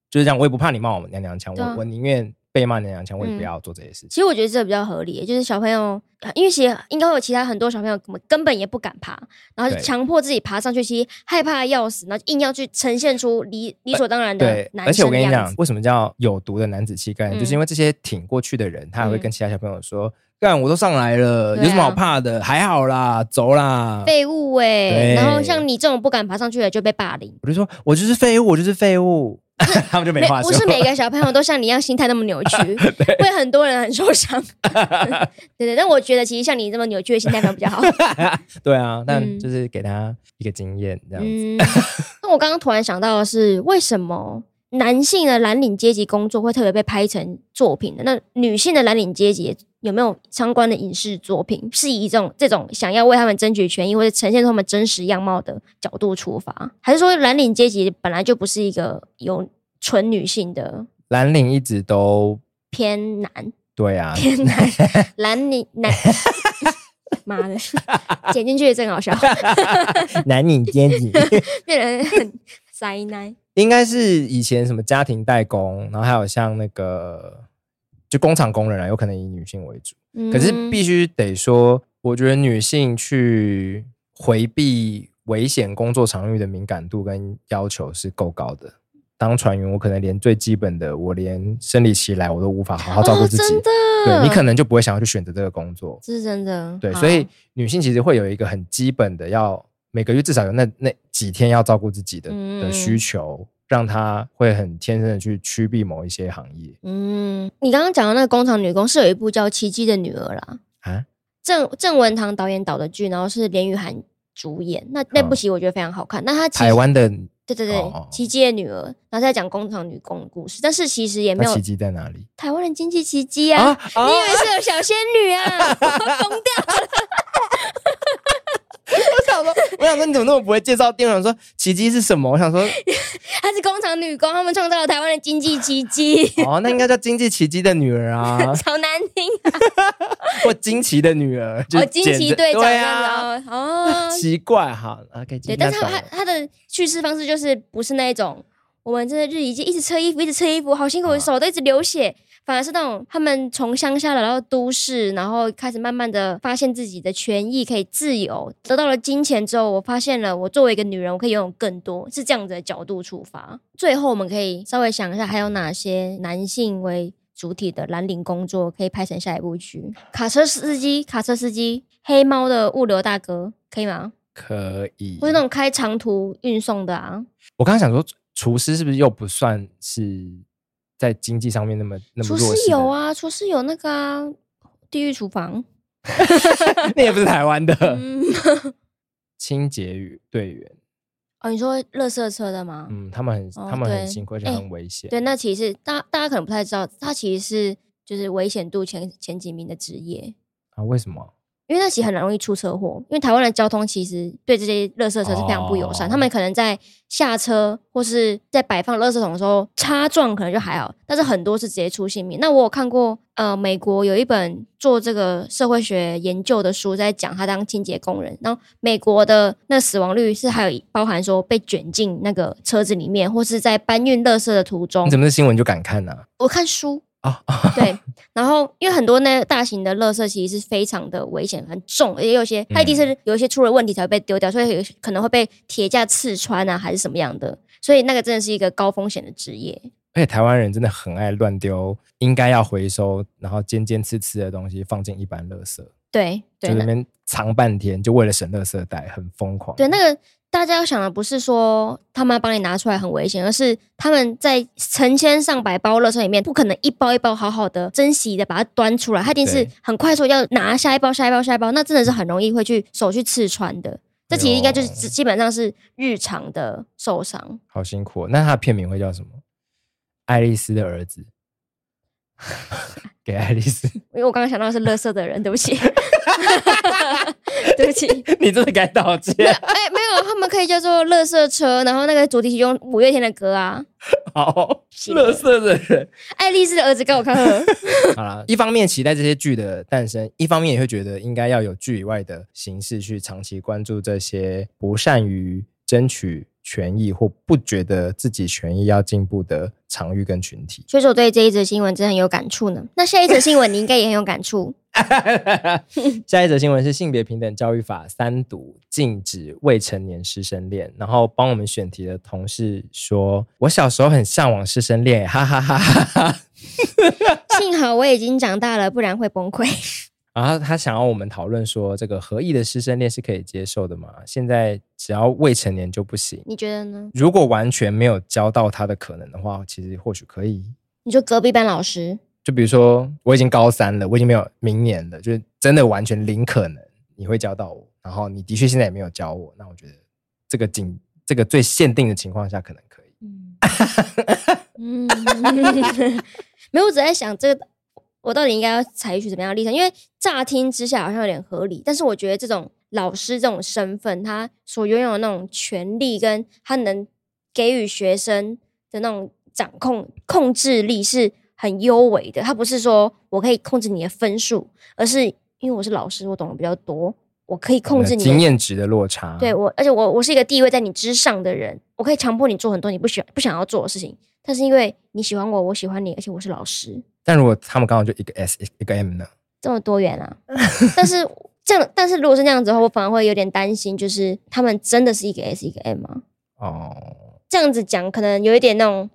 就是这样，我也不怕你骂我娘娘腔，我我宁愿被骂娘娘腔，我也不要做这些事情。其实我觉得这比较合理，就是小朋友，因为其实应该会有其他很多小朋友根本根本也不敢爬，然后就强迫自己爬上去，其实害怕要死，然后硬要去呈现出理理所当然的男生。而且我跟你讲，为什么叫有毒的男子气概？就是因为这些挺过去的人，他还会跟其他小朋友说。干，我都上来了，有什么好怕的？啊、还好啦，走啦。废物哎、欸，然后像你这种不敢爬上去的就被霸凌。我就说，我就是废物，我就是废物，他们就没话说。不是每个小朋友都像你一样心态那么扭曲，对会很多人很受伤。对对，但我觉得其实像你这么扭曲的心态可能比较好。对啊，但就是给他一个经验这样子。那、嗯、我刚刚突然想到的是，为什么？男性的蓝领阶级工作会特别被拍成作品的，那女性的蓝领阶级有没有相关的影视作品，是以这种这种想要为他们争取权益或者呈现他们真实样貌的角度出发，还是说蓝领阶级本来就不是一个有纯女性的？蓝领一直都偏男，对啊，偏男，蓝领男，妈的，剪进去也真好笑，蓝领阶级。变得很灾难。应该是以前什么家庭代工，然后还有像那个就工厂工人啊，有可能以女性为主。嗯、可是必须得说，我觉得女性去回避危险工作场域的敏感度跟要求是够高的。当船员，我可能连最基本的，我连生理期来我都无法好好照顾自己。哦、真的，对，你可能就不会想要去选择这个工作。这是真的。对，所以女性其实会有一个很基本的要。每个月至少有那那几天要照顾自己的的需求，让他会很天生的去趋避某一些行业。嗯，你刚刚讲的那个工厂女工是有一部叫《奇迹的女儿》啦，啊，郑郑文堂导演导的剧，然后是连俞涵主演。那那部戏我觉得非常好看。那他台湾的对对对，《奇迹的女儿》，然后在讲工厂女工的故事，但是其实也没有奇迹在哪里？台湾的经济奇迹啊！你以为是有小仙女啊？疯掉了！我想说，我想说，你怎么那么不会介绍电影？说奇迹是什么？我想说，她是工厂女工，她们创造了台湾的经济奇迹。哦，那应该叫经济奇迹的女儿啊，超难听。或惊奇的女儿，哦，惊奇队长啊，哦，奇怪哈，OK。对，但是他他他的叙事方式就是不是那一种，我们真的日以继一直车衣服，一直车衣服，好辛苦，手都一直流血。反而是那种他们从乡下来到都市，然后开始慢慢的发现自己的权益，可以自由，得到了金钱之后，我发现了我作为一个女人，我可以拥有更多，是这样子的角度出发。最后我们可以稍微想一下，还有哪些男性为主体的蓝领工作可以拍成下一部剧？卡车司机，卡车司机，黑猫的物流大哥，可以吗？可以。或是那种开长途运送的啊？我刚刚想说，厨师是不是又不算是？在经济上面那么那么弱势，厨师有啊，厨师有那个啊，地狱厨房，那也不是台湾的。嗯、清洁队员哦，你说垃圾车的吗？嗯，他们很、哦、他们很辛苦，而且很危险、欸。对，那其实大大家可能不太知道，他其实是就是危险度前前几名的职业啊？为什么？因为那其实很容易出车祸，因为台湾的交通其实对这些垃圾车是非常不友善。哦、他们可能在下车或是在摆放垃圾桶的时候擦撞，可能就还好，但是很多是直接出性命。那我有看过，呃，美国有一本做这个社会学研究的书，在讲他当清洁工人，然后美国的那死亡率是还有包含说被卷进那个车子里面，或是在搬运垃圾的途中。你怎么是新闻就敢看呢、啊？我看书。啊，对，然后因为很多那大型的垃圾其实是非常的危险，很重，也有些它一定是有一些出了问题才会被丢掉，所以有可能会被铁架刺穿啊，还是什么样的，所以那个真的是一个高风险的职业。而且台湾人真的很爱乱丢，应该要回收，然后尖尖刺刺的东西放进一般垃圾，对，对，就那边藏半天，就为了省垃圾袋，很疯狂。对，那个。大家要想的不是说他们要帮你拿出来很危险，而是他们在成千上百包垃圾里面，不可能一包一包好好的珍惜的把它端出来，他一定是很快速要拿下一包、下一包、下一包，那真的是很容易会去手去刺穿的。这其实应该就是基本上是日常的受伤。好辛苦哦，那他的片名会叫什么？爱丽丝的儿子，给爱丽丝。因为我刚刚想到的是乐色的人，对不起。对不起，你真的该道歉。哎、欸，没有，他们可以叫做“乐色车”，然后那个主题曲用五月天的歌啊。好，乐色的人，爱丽丝的儿子，给我看看。好了，一方面期待这些剧的诞生，一方面也会觉得应该要有剧以外的形式去长期关注这些不善于争取权益或不觉得自己权益要进步的场域跟群体。所以说，我对这一则新闻真的很有感触呢。那下一则新闻，你应该也很有感触。下一则新闻是性别平等教育法三读禁止未成年师生恋，然后帮我们选题的同事说：“我小时候很向往师生恋，哈哈哈哈哈。”幸好我已经长大了，不然会崩溃。然后他想要我们讨论说，这个合意的师生恋是可以接受的吗？现在只要未成年就不行？你觉得呢？如果完全没有教到他的可能的话，其实或许可以。你说隔壁班老师？就比如说，我已经高三了，我已经没有明年了，就是真的完全零可能你会教到我。然后你的确现在也没有教我，那我觉得这个仅这个最限定的情况下可能可以。嗯，没有，我只在想这个，我到底应该要采取怎么样的立场？因为乍听之下好像有点合理，但是我觉得这种老师这种身份，他所拥有的那种权力，跟他能给予学生的那种掌控控制力是。很优微的，他不是说我可以控制你的分数，而是因为我是老师，我懂得比较多，我可以控制你的经验值的落差。对我，而且我我是一个地位在你之上的人，我可以强迫你做很多你不喜欢不想要做的事情。但是因为你喜欢我，我喜欢你，而且我是老师。但如果他们刚好就一个 S 一个 M 呢？这么多元啊！但是这样，但是如果是那样子的话，我反而会有点担心，就是他们真的是一个 S 一个 M 吗？哦，这样子讲可能有一点那种。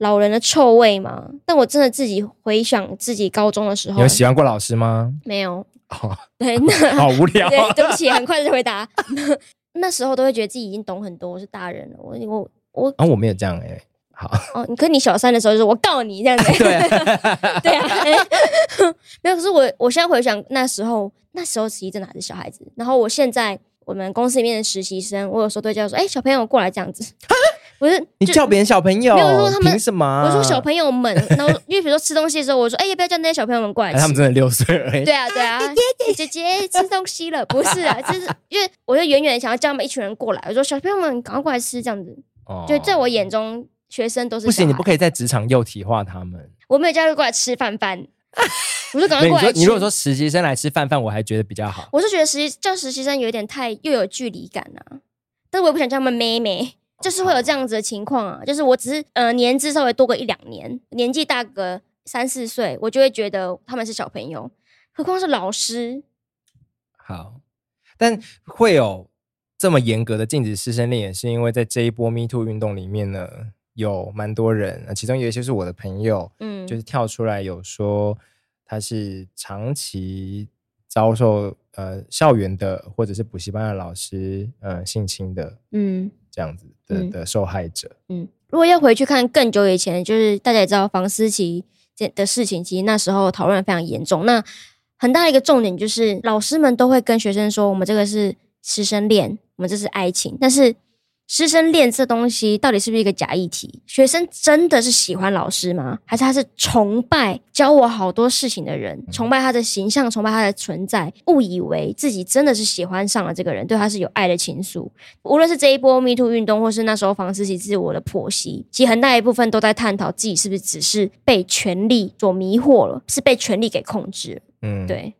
老人的臭味嘛？但我真的自己回想自己高中的时候，你有喜欢过老师吗？没有。哦，对，那 好无聊。对，对不起，很快就回答。那时候都会觉得自己已经懂很多，我是大人了。我我我啊，我没有这样哎、欸。好哦，你跟你小三的时候就是，我告你这样子。对啊，对啊。没有，可是我我现在回想那时候，那时候其实真的还是小孩子。然后我现在我们公司里面的实习生，我有时候都会叫说，哎、欸，小朋友过来这样子。不是你叫别人小朋友，没有说他们凭什么、啊？我说小朋友们，然后因为比如说吃东西的时候，我说哎，要不要叫那些小朋友们过来吃？他们真的六岁而已。对啊，对啊，姐姐姐姐吃东西了，不是啊，就是因为我就远远的想要叫他们一群人过来，我说小朋友们赶快过来吃，这样子。哦，就在我眼中，学生都是不行，你不可以在职场幼体化他们。我没有叫他过来吃饭饭，我说赶快过来吃。你如果说实习生来吃饭饭，我还觉得比较好。我是觉得实习叫实习生有点太又有距离感啊，但是我也不想叫他们妹妹。就是会有这样子的情况啊，就是我只是呃年资稍微多个一两年，年纪大个三四岁，我就会觉得他们是小朋友，何况是老师。好，但会有这么严格的禁止师生恋，也是因为在这一波 Me Too 运动里面呢，有蛮多人，其中有一些是我的朋友，嗯，就是跳出来有说他是长期遭受呃校园的或者是补习班的老师呃性侵的，嗯。这样子的的受害者，嗯，如果要回去看更久以前，就是大家也知道房思琪这的事情，其实那时候讨论非常严重。那很大一个重点就是，老师们都会跟学生说，我们这个是师生恋，我们这是爱情。但是师生恋这东西到底是不是一个假议题？学生真的是喜欢老师吗？还是他是崇拜教我好多事情的人，崇拜他的形象，崇拜他的存在，误以为自己真的是喜欢上了这个人，对他是有爱的情愫。无论是这一波 Me Too 运动，或是那时候房思琪自我的剖析，其实很大一部分都在探讨自己是不是只是被权力所迷惑了，是被权力给控制。嗯，对。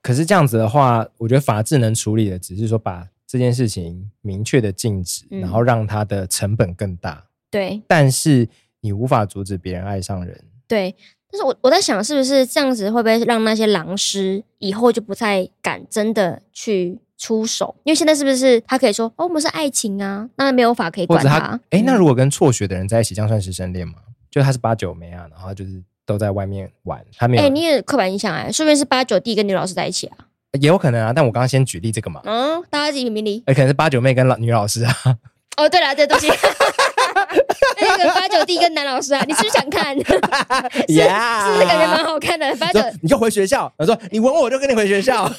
可是这样子的话，我觉得法治能处理的，只是说把这件事情明确的禁止，嗯、然后让它的成本更大。对，但是你无法阻止别人爱上人。对，但是我我在想，是不是这样子会不会让那些狼师以后就不太敢真的去出手？因为现在是不是他可以说哦，我们是爱情啊，那没有法可以管他。哎、嗯，那如果跟辍学的人在一起，这样算师生恋吗？就他是八九妹啊，然后就是。都在外面玩，他没有。哎、欸，你也刻板印象哎，说不定是八九弟跟女老师在一起啊，也有可能啊。但我刚刚先举例这个嘛，嗯，大家自己评评理。哎、欸，可能是八九妹跟老女老师啊。哦，对了，这东西，那个八九弟跟男老师啊，你是不是想看？是 Yeah 是不是感觉蛮好看的？八九，你就回学校。他说你吻我，我就跟你回学校。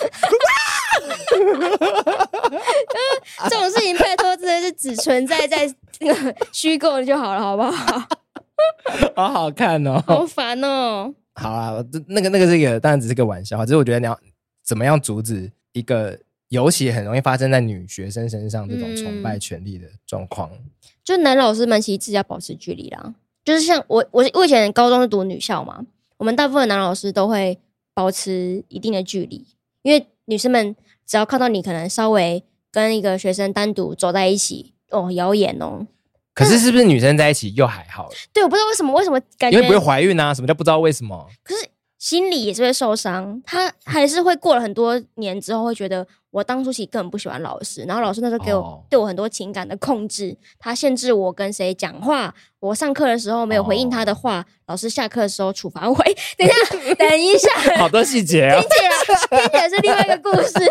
这种事情拜托真的是只存在在那个虚构的就好了，好不好？好好看哦，好烦哦。好啊，那个那个是一个，当然只是个玩笑。只是我觉得你要怎么样阻止一个，尤其很容易发生在女学生身上这种崇拜权力的状况。嗯，就男老师们其实自己要保持距离啦。就是像我，我我以前高中是读女校嘛，我们大部分男老师都会保持一定的距离，因为女生们只要看到你可能稍微跟一个学生单独走在一起，哦，谣言哦。可是是不是女生在一起又还好？对，我不知道为什么，为什么感觉因为不会怀孕啊？什么叫不知道为什么？可是心里也是会受伤，他还是会过了很多年之后会觉得，我当初其实根本不喜欢老师，然后老师那时候给我、哦、对我很多情感的控制，他限制我跟谁讲话，我上课的时候没有回应他的话，哦、老师下课的时候处罚我。等一下，等一下，好多细节啊，听起来听起来是另外一个故事。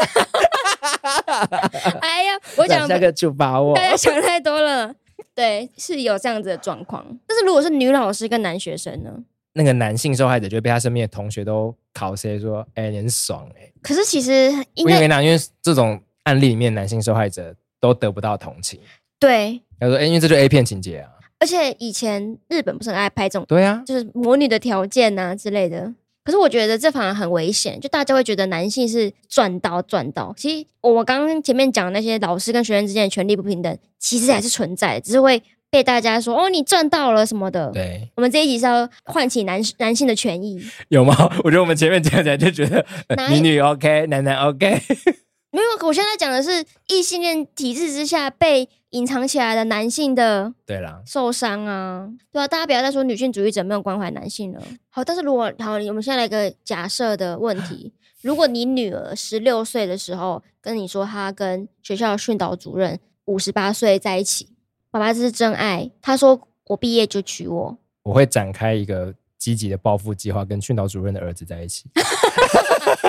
哎呀，我讲下个处罚我，大家想太多了。对，是有这样子的状况。但是如果是女老师跟男学生呢？那个男性受害者就被他身边的同学都考 C 说：“哎、欸，你很爽哎、欸。”可是其实因为因为这种案例里面，男性受害者都得不到同情。对，他说：“哎、欸，因为这就 A 片情节啊。”而且以前日本不是很爱拍这种？对啊，就是魔女的条件啊之类的。可是我觉得这反而很危险，就大家会觉得男性是赚到赚到。其实我刚刚前面讲的那些老师跟学生之间的权力不平等，其实还是存在的，只是会被大家说哦，你赚到了什么的。对，我们这一集是要唤起男男性的权益，有吗？我觉得我们前面讲起来就觉得女女 OK，男男 OK。没有，我现在讲的是异性恋体制之下被隐藏起来的男性的，对啦，受伤啊，对啊，大家不要再说女性主义者没有关怀男性了。好，但是如果好，我们现在来个假设的问题：如果你女儿十六岁的时候跟你说她跟学校训导主任五十八岁在一起，爸爸这是真爱，他说我毕业就娶我，我会展开一个。积极的报复计划，跟训导主任的儿子在一起。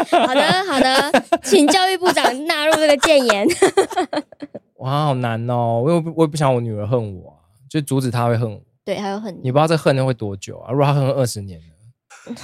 好的，好的，请教育部长 纳入这个谏言。哇，好难哦！我我也不想我女儿恨我，就阻止她会恨我。对，还有恨你。你不知道这恨会多久啊？如果她恨二十年呢？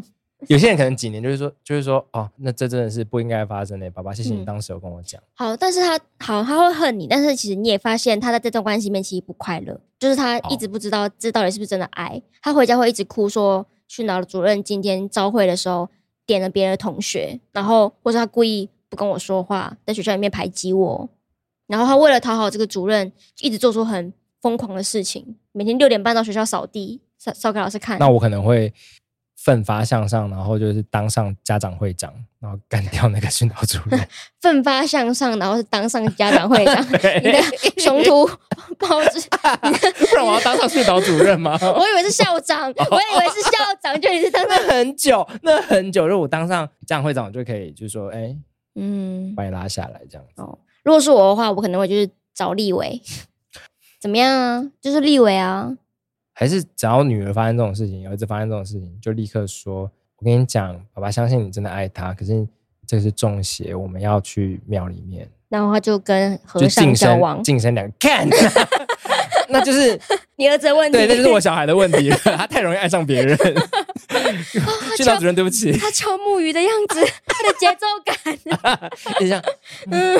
有些人可能几年，就是说，就是说，哦，那这真的是不应该发生的。爸爸，谢谢你当时有跟我讲。好，但是他好，他会恨你，但是其实你也发现他在这段关系里面其实不快乐，就是他一直不知道这到底是不是真的爱。他回家会一直哭，说训导主任今天招会的时候点了别人的同学，然后或者他故意不跟我说话，在学校里面排挤我，然后他为了讨好这个主任，一直做出很疯狂的事情，每天六点半到学校扫地，扫扫给老师看。那我可能会。奋发向上，然后就是当上家长会长，然后干掉那个训导主任。奋发向上，然后是当上家长会长。对你的雄图 包子，不然我要当上训导主任吗？我以为是校长，我以为是校长，就你是当上很久，那很久。如果我当上家长会长，我就可以就是说，哎，嗯，把你拉下来这样子。哦，如果是我的话，我可能会就是找立委，怎么样啊？就是立委啊。还是只要女儿发生这种事情，儿子发生这种事情，就立刻说：“我跟你讲，爸爸相信你真的爱他，可是这是中邪，我们要去庙里面。”然后他就跟和尚交往，晋升两个，看，那就是 你儿子的问题，对，那就是我小孩的问题，他太容易爱上别人。训导主任，对不起，他敲木鱼的样子，他的节奏感，等一下，嗯。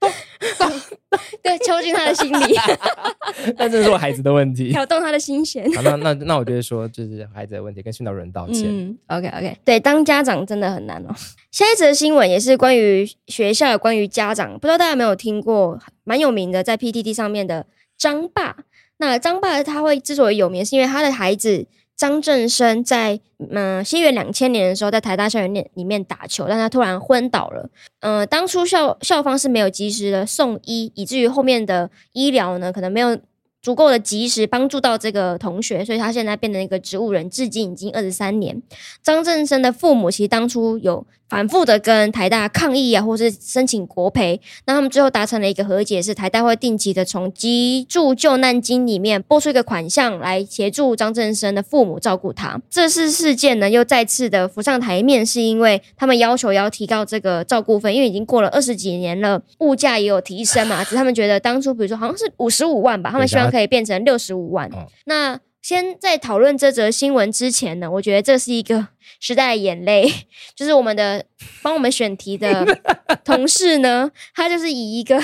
对，抽进他的心里。但这是我孩子的问题，挑动他的心弦。好，那那那我觉得说，就是孩子的问题，跟训导主任道歉。嗯，OK OK，对，当家长真的很难哦。下一则新闻也是关于学校，关于家长，不知道大家有没有听过，蛮有名的，在 PTT 上面的张爸。那张爸他会之所以有名，是因为他的孩子。张正生在嗯，西元两千年的时候，在台大校园里里面打球，但他突然昏倒了。嗯、呃，当初校校方是没有及时的送医，以至于后面的医疗呢，可能没有足够的及时帮助到这个同学，所以他现在变成一个植物人，至今已经二十三年。张正生的父母其实当初有。反复的跟台大抗议啊，或是申请国赔，那他们最后达成了一个和解，是台大会定期的从急助救难金里面拨出一个款项来协助张振生的父母照顾他。这次事件呢，又再次的浮上台面，是因为他们要求要提高这个照顾费，因为已经过了二十几年了，物价也有提升嘛，只是他们觉得当初比如说好像是五十五万吧，他们希望可以变成六十五万。那先在讨论这则新闻之前呢，我觉得这是一个 时代的眼泪，就是我们的帮我们选题的 同事呢，他就是以一个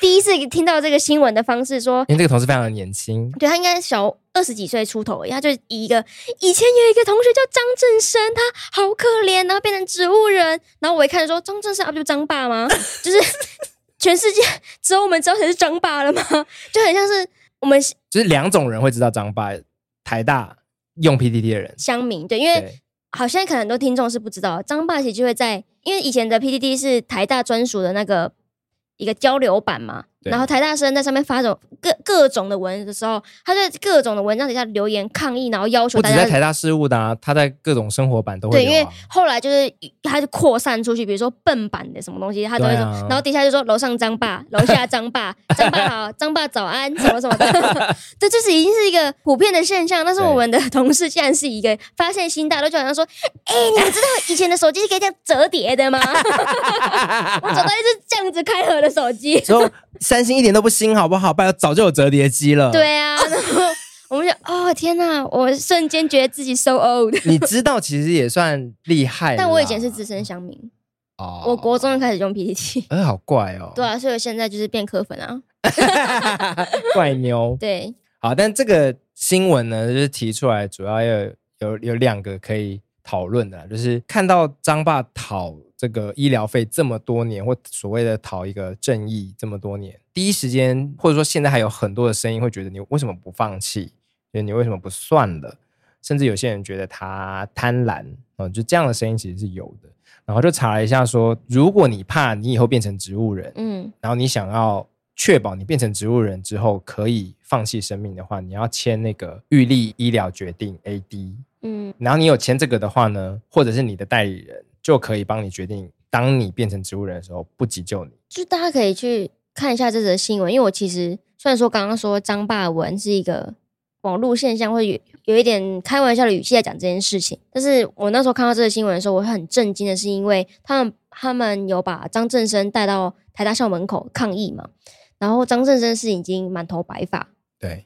第一次听到这个新闻的方式说，因为这个同事非常的年轻，对，他应该小二十几岁出头，他就以一个以前有一个同学叫张正生，他好可怜，然后变成植物人，然后我一看说张正生啊，不就张爸吗？就是全世界只有我们知道谁是张爸了吗？就很像是。我们就是两种人会知道张爸，台大用 PTT 的人，乡民对，因为好像可能很多听众是不知道，张爸其实就会在，因为以前的 PTT 是台大专属的那个一个交流版嘛。然后台大生在上面发种各各种的文的时候，他在各种的文章底下留言抗议，然后要求大家。不在台大事务的啊，他在各种生活版都会。对，因为后来就是他就扩散出去，比如说笨版的什么东西，他都会说。啊、然后底下就说楼上张爸，楼下张爸，张爸好，张爸早安，什么什么的。对，这是已经是一个普遍的现象。但是我们的同事竟然是一个发现新大陆，就好像说：“哎，你们知道以前的手机是可以这样折叠的吗？” 我找到一只这样子开合的手机。三星一点都不新，好不好？不然早就有折叠机了。对啊，然 后我们就哦天哪，我瞬间觉得自己 so old。你知道，其实也算厉害。但我以前是资深乡民哦，我国中就开始用 PPT，。哎，好怪哦。对啊，所以我现在就是变科粉啊。怪妞。对。好，但这个新闻呢，就是提出来主要要有有有两个可以讨论的，就是看到张爸讨。这个医疗费这么多年，或所谓的讨一个正义这么多年，第一时间或者说现在还有很多的声音会觉得你为什么不放弃？就你为什么不算了？甚至有些人觉得他贪婪，嗯，就这样的声音其实是有的。然后就查了一下说，说如果你怕你以后变成植物人，嗯，然后你想要确保你变成植物人之后可以放弃生命的话，你要签那个预立医疗决定 AD，嗯，然后你有签这个的话呢，或者是你的代理人。就可以帮你决定，当你变成植物人的时候，不急救你。就大家可以去看一下这则新闻，因为我其实虽然说刚刚说张霸文是一个网络现象，或者有有一点开玩笑的语气在讲这件事情，但是我那时候看到这个新闻的时候，我会很震惊的是，因为他们他们有把张正生带到台大校门口抗议嘛，然后张正生是已经满头白发，对，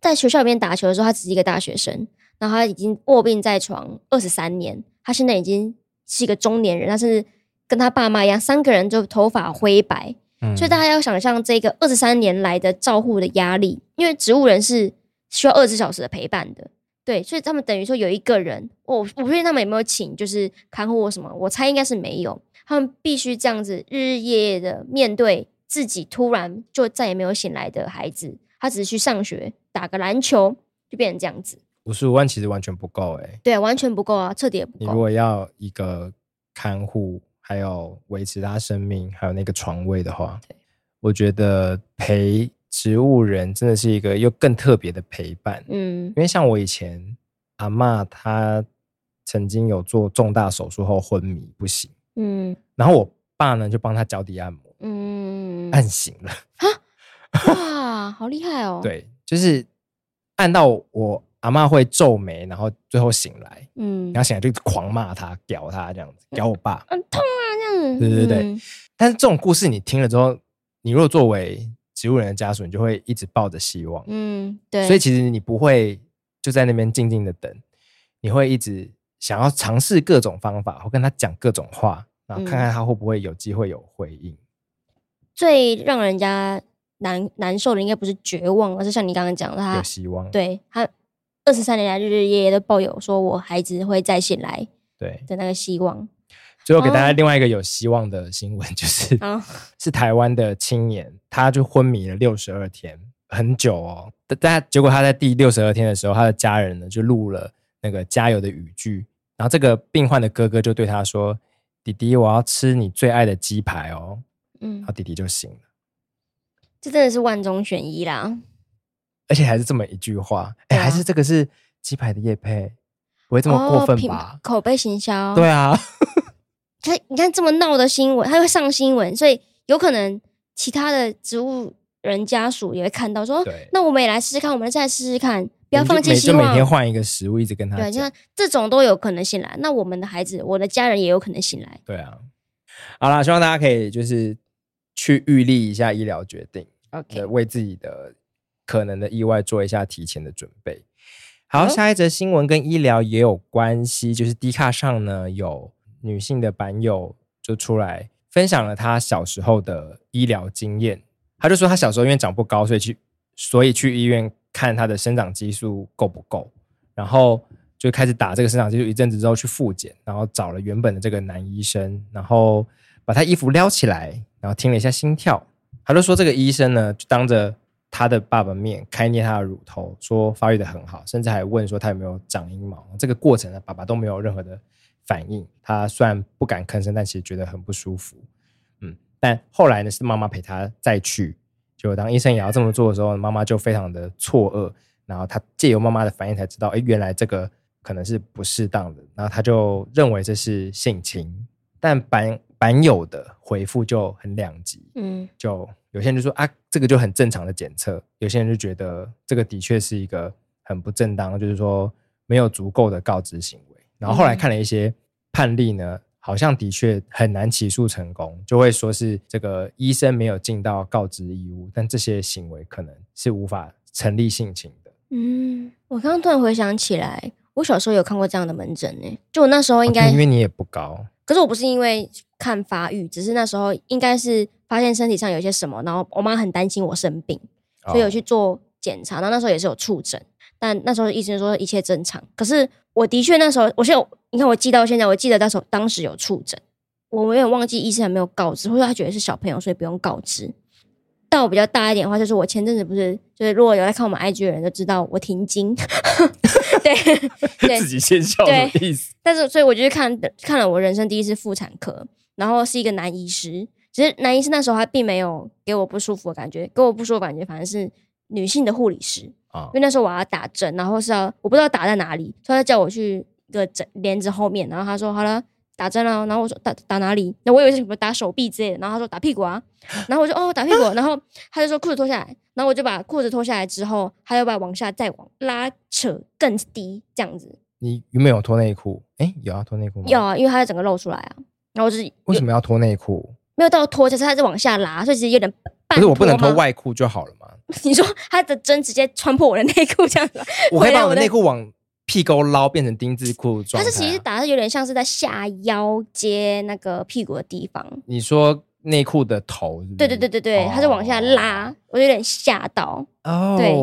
在学校里面打球的时候，他只是一个大学生，然后他已经卧病在床二十三年，他现在已经。是一个中年人，但是跟他爸妈一样，三个人就头发灰白，嗯、所以大家要想象这个二十三年来的照护的压力，因为植物人是需要二十四小时的陪伴的，对，所以他们等于说有一个人，我我不确定他们有没有请就是看护或什么，我猜应该是没有，他们必须这样子日日夜夜的面对自己突然就再也没有醒来的孩子，他只是去上学打个篮球就变成这样子。五十五万其实完全不够哎、欸，对，完全不够啊，彻底也不够。你如果要一个看护，还有维持他生命，还有那个床位的话，我觉得陪植物人真的是一个又更特别的陪伴。嗯，因为像我以前阿嬷，她曾经有做重大手术后昏迷不醒，嗯，然后我爸呢就帮他脚底按摩，嗯，按醒了啊，哇，好厉害哦！对，就是按到我。阿妈会皱眉，然后最后醒来，嗯，然后醒来就狂骂他，屌他这样子，屌我爸，很痛啊，这样子，对对对。嗯、但是这种故事你听了之后，你如果作为植物人的家属，你就会一直抱着希望，嗯，对。所以其实你不会就在那边静静的等，你会一直想要尝试各种方法，或跟他讲各种话，然后看看他会不会有机会有回应。最让人家难难受的，应该不是绝望，而是像你刚刚讲的，他有希望。对他二十三年来日日夜夜都抱有说我孩子会再醒来，对的那个希望。最后给大家另外一个有希望的新闻，就是、哦、是台湾的青年，他就昏迷了六十二天，很久哦。但结果他在第六十二天的时候，他的家人呢就录了那个加油的语句，然后这个病患的哥哥就对他说：“弟弟，我要吃你最爱的鸡排哦。”嗯，然后弟弟就醒了。这真的是万中选一啦，而且还是这么一句话，哎、啊，还是这个是鸡排的叶配，不会这么过分吧？哦、口碑行销，对啊。他你看这么闹的新闻，他会上新闻，所以有可能其他的植物人家属也会看到说，那我们也来试试看，我们再试试看，不要放弃希望。就每天换一个食物，一直跟他。对，像这种都有可能醒来，那我们的孩子，我的家人也有可能醒来。对啊，好啦，希望大家可以就是去预立一下医疗决定，OK，为自己的可能的意外做一下提前的准备。好，下一则新闻跟医疗也有关系，就是 D 卡上呢有。女性的版友就出来分享了她小时候的医疗经验。她就说她小时候因为长不高，所以去所以去医院看她的生长激素够不够，然后就开始打这个生长激素。一阵子之后去复检，然后找了原本的这个男医生，然后把他衣服撩起来，然后听了一下心跳。她就说这个医生呢，就当着她的爸爸面开捏他的乳头，说发育的很好，甚至还问说他有没有长阴毛。这个过程呢，爸爸都没有任何的。反应，他虽然不敢吭声，但其实觉得很不舒服。嗯，但后来呢，是妈妈陪他再去。就当医生也要这么做的时候，妈妈就非常的错愕。然后他借由妈妈的反应才知道，哎，原来这个可能是不适当的。然后他就认为这是性侵。但版版友的回复就很两极。嗯，就有些人就说啊，这个就很正常的检测。有些人就觉得这个的确是一个很不正当，就是说没有足够的告知行为。然后后来看了一些判例呢，好像的确很难起诉成功，就会说是这个医生没有尽到告知义务，但这些行为可能是无法成立性情的。嗯，我刚刚突然回想起来，我小时候有看过这样的门诊呢。就我那时候应该、哦、因为你也不高，可是我不是因为看发育，只是那时候应该是发现身体上有些什么，然后我妈很担心我生病，所以有去做检查。那、哦、那时候也是有触诊，但那时候医生说一切正常，可是。我的确那时候，我现在你看我记到现在，我记得那时候当时有触诊，我有点忘记医生还没有告知，或者他觉得是小朋友，所以不用告知。但我比较大一点的话，就是我前阵子不是，就是如果有在看我们 IG 的人都知道我停经，对 对，自己先笑的意思。但是所以我就去看看了我人生第一次妇产科，然后是一个男医师，其实男医师那时候他并没有给我不舒服的感觉，给我不舒服的感觉反正是女性的护理师啊。因为那时候我要打针，然后是要我不知道打在哪里，所以他叫我去一个针帘子后面，然后他说好了打针了，然后我说打打哪里？那我以为是什么打手臂之类的，然后他说打屁股啊，然后我就哦打屁股，然后他就说裤子脱下来，然后我就把裤子脱下来之后，他又把往下再往拉扯更低这样子。你有没有脱内裤？哎，有啊脱内裤吗？有啊，因为他要整个露出来啊。然后我就是为什么要脱内裤？没有到脱，就是它是往下拉，所以其实有点半。可是我不能脱外裤就好了吗？你说它的针直接穿破我的内裤这样子，我可以把我的内裤往屁沟捞，变成丁字裤状态。它是其实打的有点像是在下腰接那个屁股的地方。你说内裤的头是不是？对对对对对，它是往下拉，哦、我有点吓到。哦，对，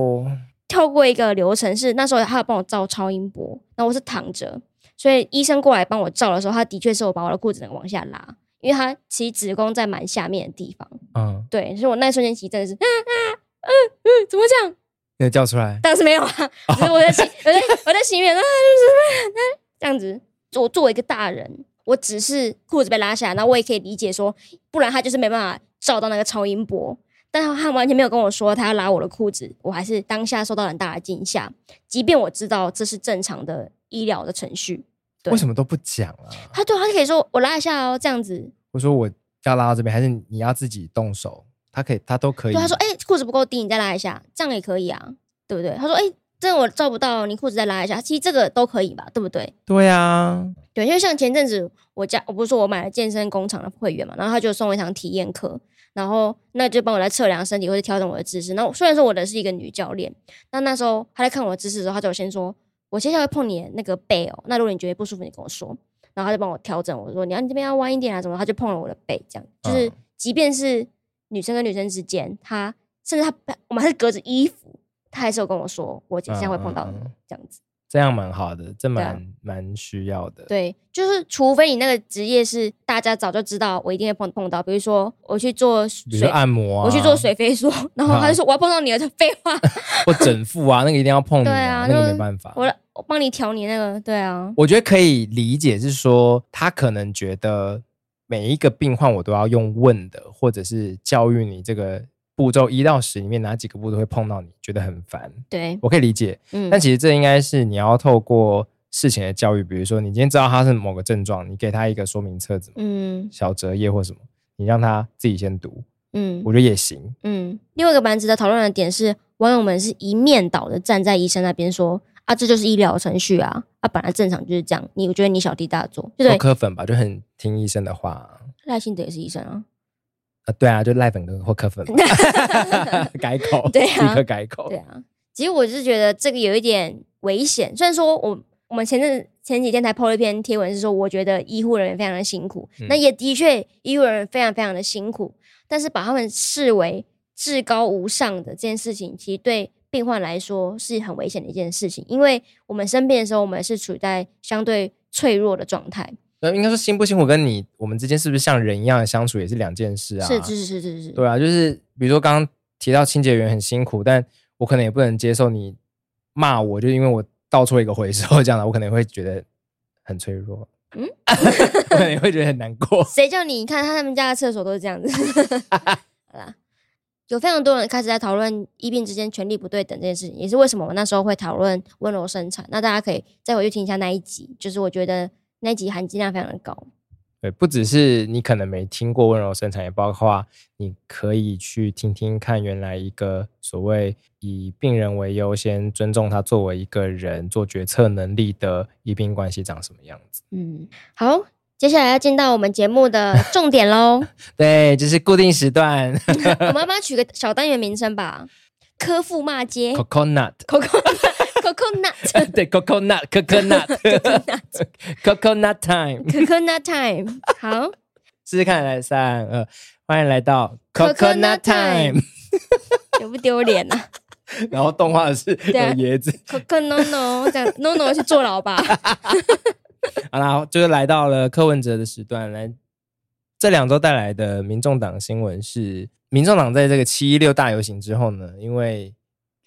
跳过一个流程是那时候他要帮我照超音波，那我是躺着，所以医生过来帮我照的时候，他的确是我把我的裤子能往下拉，因为他其实子宫在蛮下面的地方。嗯，对，所以我那一瞬间其实真的是。啊啊嗯嗯，怎么讲？没有叫出来？当时没有啊，只是我在心，我在我在心里面啊，就是 这样子。我作为一个大人，我只是裤子被拉下来，那我也可以理解说，不然他就是没办法照到那个超音波。但是他完全没有跟我说他要拉我的裤子，我还是当下受到很大的惊吓。即便我知道这是正常的医疗的程序，对，为什么都不讲啊？他对，他就可以说我拉一下哦，这样子。我说我要拉到这边，还是你要自己动手？他可以，他都可以。对，他说：“哎、欸，裤子不够低，你再拉一下，这样也可以啊，对不对？”他说：“哎、欸，这个我照不到，你裤子再拉一下，其实这个都可以吧，对不对？”对啊，对，因为像前阵子我家，我不是说我买了健身工厂的会员嘛，然后他就送我一堂体验课，然后那就帮我来测量身体或者调整我的姿势。那虽然说我的是一个女教练，那那时候他在看我的姿势的时候，他就先说：“我接下来会碰你的那个背哦，那如果你觉得不舒服，你跟我说。”然后他就帮我调整，我说：“你要你这边要弯一点啊，什么？”他就碰了我的背，这样就是，即便是。女生跟女生之间，他甚至他我们还是隔着衣服，他还是有跟我说，我现在会碰到你、嗯、这样子。这样蛮好的，这蛮蛮、啊、需要的。对，就是除非你那个职业是大家早就知道，我一定会碰碰到。比如说我去做水按摩啊，我去做水飞梭，然后他就说我要碰到你了，就废话。或整腹啊，那个一定要碰你啊，对啊，那个没办法。我我帮你调你那个，对啊。我觉得可以理解，是说他可能觉得每一个病患我都要用问的，或者是教育你这个。步骤一到十里面哪几个步骤会碰到你，觉得很烦？对，我可以理解。嗯，但其实这应该是你要透过事前的教育，比如说你今天知道他是某个症状，你给他一个说明册子，嗯，小折页或什么，你让他自己先读，嗯，我觉得也行。嗯，另外一个蛮值得讨论的点是，网友们是一面倒的站在医生那边说啊，这就是医疗程序啊，啊，本来正常就是这样。你我觉得你小题大做，就科粉吧，就很听医生的话。赖清德也是医生啊。啊，对啊，就赖粉跟或科粉，改口，对啊，立刻改口，对啊。其实我是觉得这个有一点危险。虽然说我我们前阵前几天才 po 了一篇贴文，是说我觉得医护人员非常的辛苦，嗯、那也的确医护人员非常非常的辛苦。但是把他们视为至高无上的这件事情，其实对病患来说是很危险的一件事情，因为我们生病的时候，我们是处在相对脆弱的状态。那应该说辛不辛苦跟你我们之间是不是像人一样的相处也是两件事啊？是是是是是。对啊，就是比如说刚刚提到清洁员很辛苦，但我可能也不能接受你骂我，就因为我倒错一个回收这样的，我可能会觉得很脆弱。嗯，我可能也会觉得很难过。谁叫你？你看他们家的厕所都是这样子。好啦，有非常多人开始在讨论医病之间权力不对等这件事情，也是为什么我那时候会讨论温柔生产。那大家可以再回去听一下那一集，就是我觉得。那一集含金量非常的高，对，不只是你可能没听过温柔生产，也包括你可以去听听看，原来一个所谓以病人为优先、尊重他作为一个人做决策能力的医病关系长什么样子。嗯，好，接下来要进到我们节目的重点喽。对，就是固定时段，我们要帮他取个小单元名称吧，科富骂街，Coconut，Coconut。Coconut，对，Coconut，Coconut，Coconut time，Coconut time，好，试试看，来三二，欢迎来到 Coconut time，丢不丢脸呐？然后动画是有椰子，Coconut no，这样 no no 去坐牢吧。好啦，就是来到了柯文哲的时段，来这两周带来的民众党新闻是，民众党在这个七一六大游行之后呢，因为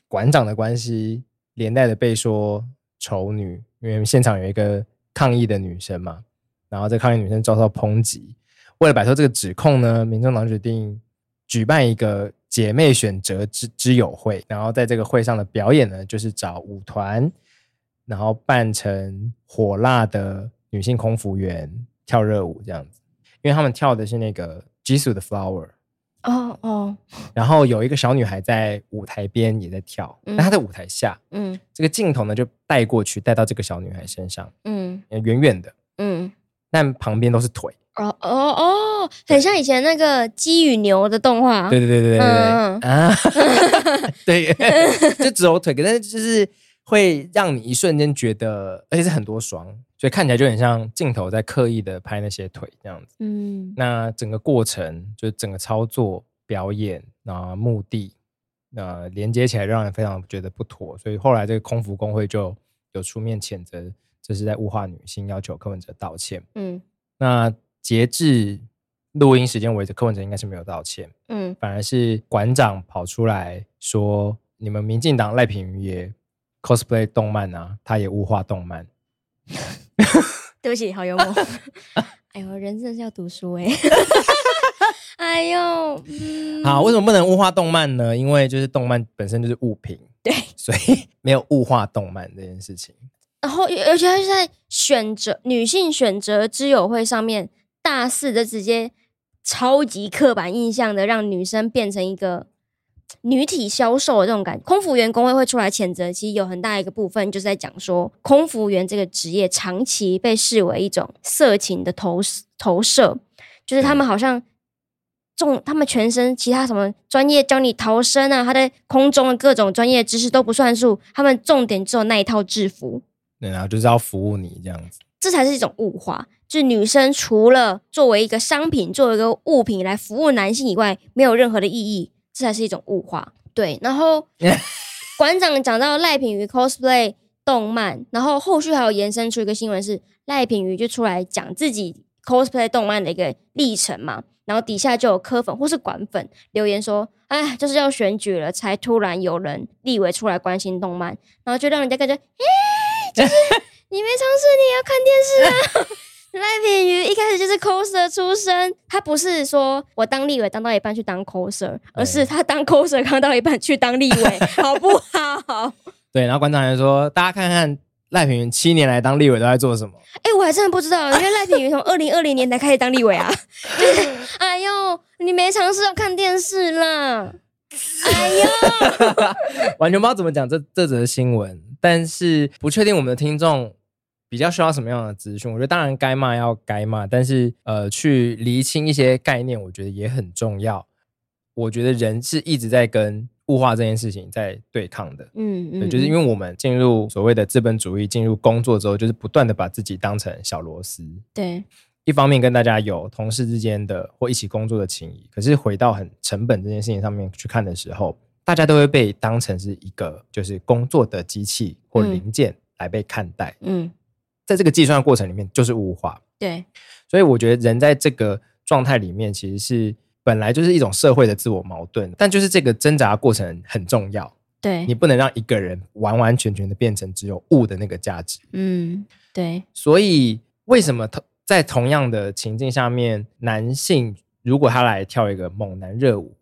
馆长的关系。连带的被说丑女，因为现场有一个抗议的女生嘛，然后这抗议女生遭到抨击。为了摆脱这个指控呢，民众党决定举办一个姐妹选择之之友会，然后在这个会上的表演呢，就是找舞团，然后扮成火辣的女性空服员跳热舞这样子，因为他们跳的是那个 Jisoo 的 Flower。哦哦，然后有一个小女孩在舞台边也在跳，嗯、但她在舞台下，嗯，这个镜头呢就带过去，带到这个小女孩身上，嗯，远远的，嗯，但旁边都是腿，哦哦哦，很像以前那个鸡与牛的动画，对对对对对对，嗯、啊，对，就只有腿，但是就是会让你一瞬间觉得，而且是很多双。所以看起来就很像镜头在刻意的拍那些腿这样子。嗯，那整个过程就整个操作表演啊，目的那连接起来让人非常觉得不妥。所以后来这个空服工会就有出面谴责，这是在物化女性，要求柯文哲道歉。嗯，那截至录音时间为止，柯文哲应该是没有道歉。嗯，反而是馆长跑出来说，你们民进党赖品妤也 cosplay 动漫啊，他也物化动漫。对不起，好幽默。哎呦，人真的是要读书哎。哎呦，嗯、好，为什么不能物化动漫呢？因为就是动漫本身就是物品，对，所以没有物化动漫这件事情。然后，而且他是在选择女性选择之友会上面，大肆的直接超级刻板印象的让女生变成一个。女体销售的这种感觉，空服员工会会出来谴责。其实有很大一个部分就是在讲说，空服员这个职业长期被视为一种色情的投投射，就是他们好像重他们全身其他什么专业教你逃生啊，他在空中的各种专业知识都不算数，他们重点只有那一套制服。对啊，就是要服务你这样子，这才是一种物化。就是女生除了作为一个商品、作为一个物品来服务男性以外，没有任何的意义。这才是一种物化。对，然后 馆长讲到赖品妤 cosplay 动漫，然后后续还有延伸出一个新闻是赖品妤就出来讲自己 cosplay 动漫的一个历程嘛，然后底下就有科粉或是馆粉留言说，哎，就是要选举了才突然有人立委出来关心动漫，然后就让人家感觉，哎，就是 你没尝试你也要看电视啊。赖品妤一开始就是 coser 出身，他不是说我当立委当到一半去当 coser，而是他当 coser 刚到一半去当立委，好不好？对，然后馆长还说，大家看看赖品妤七年来当立委都在做什么？哎、欸，我还真的不知道，因为赖品妤从 二零二零年才开始当立委啊。就是，哎呦，你没尝试要看电视啦？哎呦，完全不知道怎么讲这这则新闻，但是不确定我们的听众。比较需要什么样的资讯？我觉得当然该骂要该骂，但是呃，去厘清一些概念，我觉得也很重要。我觉得人是一直在跟物化这件事情在对抗的，嗯嗯，就是因为我们进入所谓的资本主义，进入工作之后，就是不断的把自己当成小螺丝。对，一方面跟大家有同事之间的或一起工作的情谊，可是回到很成本这件事情上面去看的时候，大家都会被当成是一个就是工作的机器或零件来被看待，嗯。嗯在这个计算的过程里面，就是物化。对，所以我觉得人在这个状态里面，其实是本来就是一种社会的自我矛盾，但就是这个挣扎过程很重要。对，你不能让一个人完完全全的变成只有物的那个价值。嗯，对。所以为什么同在同样的情境下面，男性如果他来跳一个猛男热舞，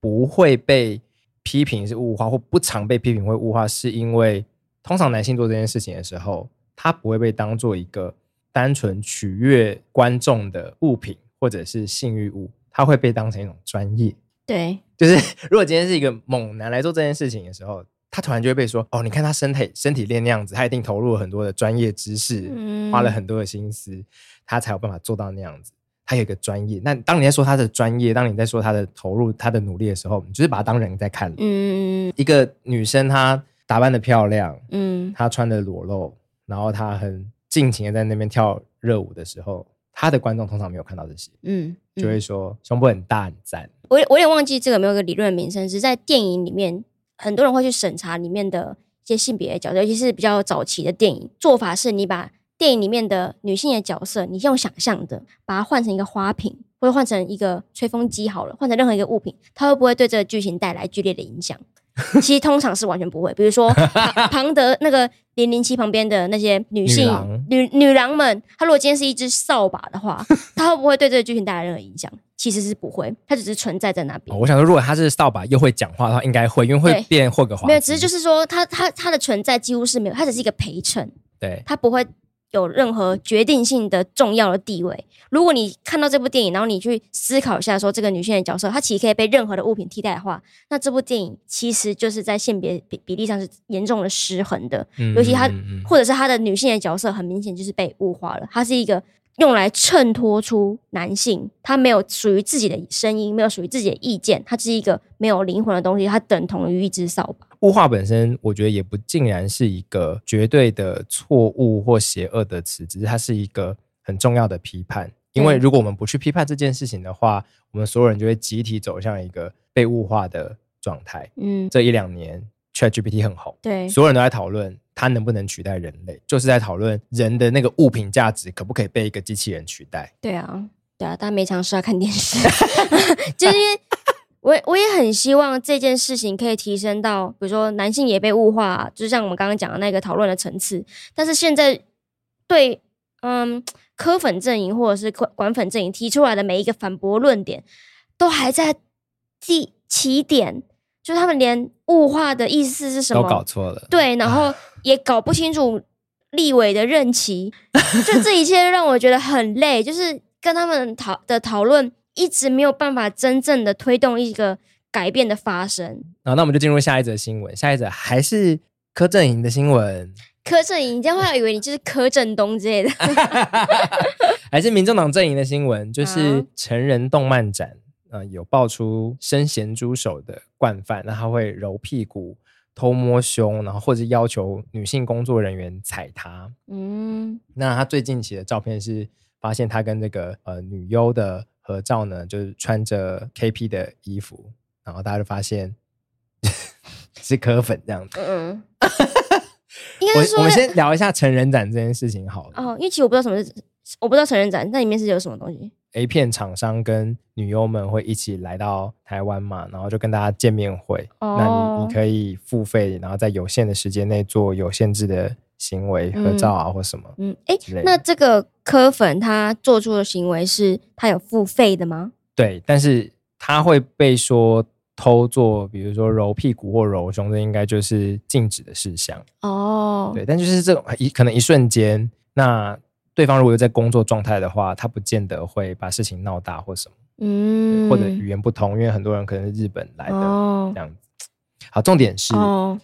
不会被批评是物化，或不常被批评会物化，是因为通常男性做这件事情的时候。它不会被当做一个单纯取悦观众的物品或者是性欲物，它会被当成一种专业。对，就是 如果今天是一个猛男来做这件事情的时候，他突然就会被说：“哦，你看他身体身体练那样子，他一定投入了很多的专业知识，嗯、花了很多的心思，他才有办法做到那样子。他有一个专业。那当你在说他的专业，当你在说他的投入、他的努力的时候，你就是把他当人在看。嗯，一个女生她打扮的漂亮，嗯，她穿的裸露。然后他很尽情的在那边跳热舞的时候，他的观众通常没有看到这些，嗯，嗯就会说胸部很大很赞。我我有点忘记这个没有一个理论的名称，是在电影里面，很多人会去审查里面的一些性别的角色，尤其是比较早期的电影做法是，你把电影里面的女性的角色，你用想象的把它换成一个花瓶，或者换成一个吹风机好了，换成任何一个物品，它会不会对这个剧情带来剧烈的影响？其实通常是完全不会，比如说 庞德那个零零七旁边的那些女性女郎女，女郎们，她如果今天是一只扫把的话，她会不会对这个剧情带来任何影响？其实是不会，它只是存在在那边。哦，我想说，如果她是扫把又会讲话的话，应该会，因为会变霍格华兹。没有，只是就是说，它它它的存在几乎是没有，它只是一个陪衬。对，它不会。有任何决定性的重要的地位。如果你看到这部电影，然后你去思考一下，说这个女性的角色，她其实可以被任何的物品替代的话，那这部电影其实就是在性别比比例上是严重的失衡的。尤其她，或者是她的女性的角色，很明显就是被物化了。她是一个用来衬托出男性，他没有属于自己的声音，没有属于自己的意见，他是一个没有灵魂的东西，它等同于一只扫把。物化本身，我觉得也不尽然是一个绝对的错误或邪恶的词，只是它是一个很重要的批判。因为如果我们不去批判这件事情的话，我们所有人就会集体走向一个被物化的状态。嗯，这一两年 ChatGPT 很红，对，所有人都在讨论它能不能取代人类，就是在讨论人的那个物品价值可不可以被一个机器人取代。对啊，对啊，大家没尝试要看电视，就是因为。我我也很希望这件事情可以提升到，比如说男性也被物化，就像我们刚刚讲的那个讨论的层次。但是现在对嗯柯粉阵营或者是管粉阵营提出来的每一个反驳论点，都还在第起点，就他们连物化的意思是什么都搞错了。对，然后也搞不清楚立委的任期，就这一切让我觉得很累，就是跟他们讨的讨论。一直没有办法真正的推动一个改变的发生。好，那我们就进入下一则新闻。下一则还是柯阵营的新闻。柯阵营，这样会以为你就是柯震东之类的。还是民众党阵营的新闻，就是成人动漫展，嗯、呃，有爆出伸咸猪手的惯犯，那他会揉屁股、偷摸胸，然后或者要求女性工作人员踩他。嗯，那他最近期的照片是发现他跟这个呃女优的。合照呢，就是穿着 KP 的衣服，然后大家就发现 是柯粉这样子。嗯，我，我们先聊一下成人展这件事情好了。哦，因为其实我不知道什么是，我不知道成人展那里面是有什么东西。A 片厂商跟女优们会一起来到台湾嘛，然后就跟大家见面会。哦、那你你可以付费，然后在有限的时间内做有限制的行为，合照啊、嗯、或什么。嗯，哎、欸，那这个柯粉他做出的行为是他有付费的吗？对，但是他会被说偷做，比如说揉屁股或揉胸，这应该就是禁止的事项。哦，对，但就是这种一可能一瞬间那。对方如果又在工作状态的话，他不见得会把事情闹大或什么，嗯，或者语言不通，因为很多人可能是日本来的、哦、这样子。好，重点是、哦、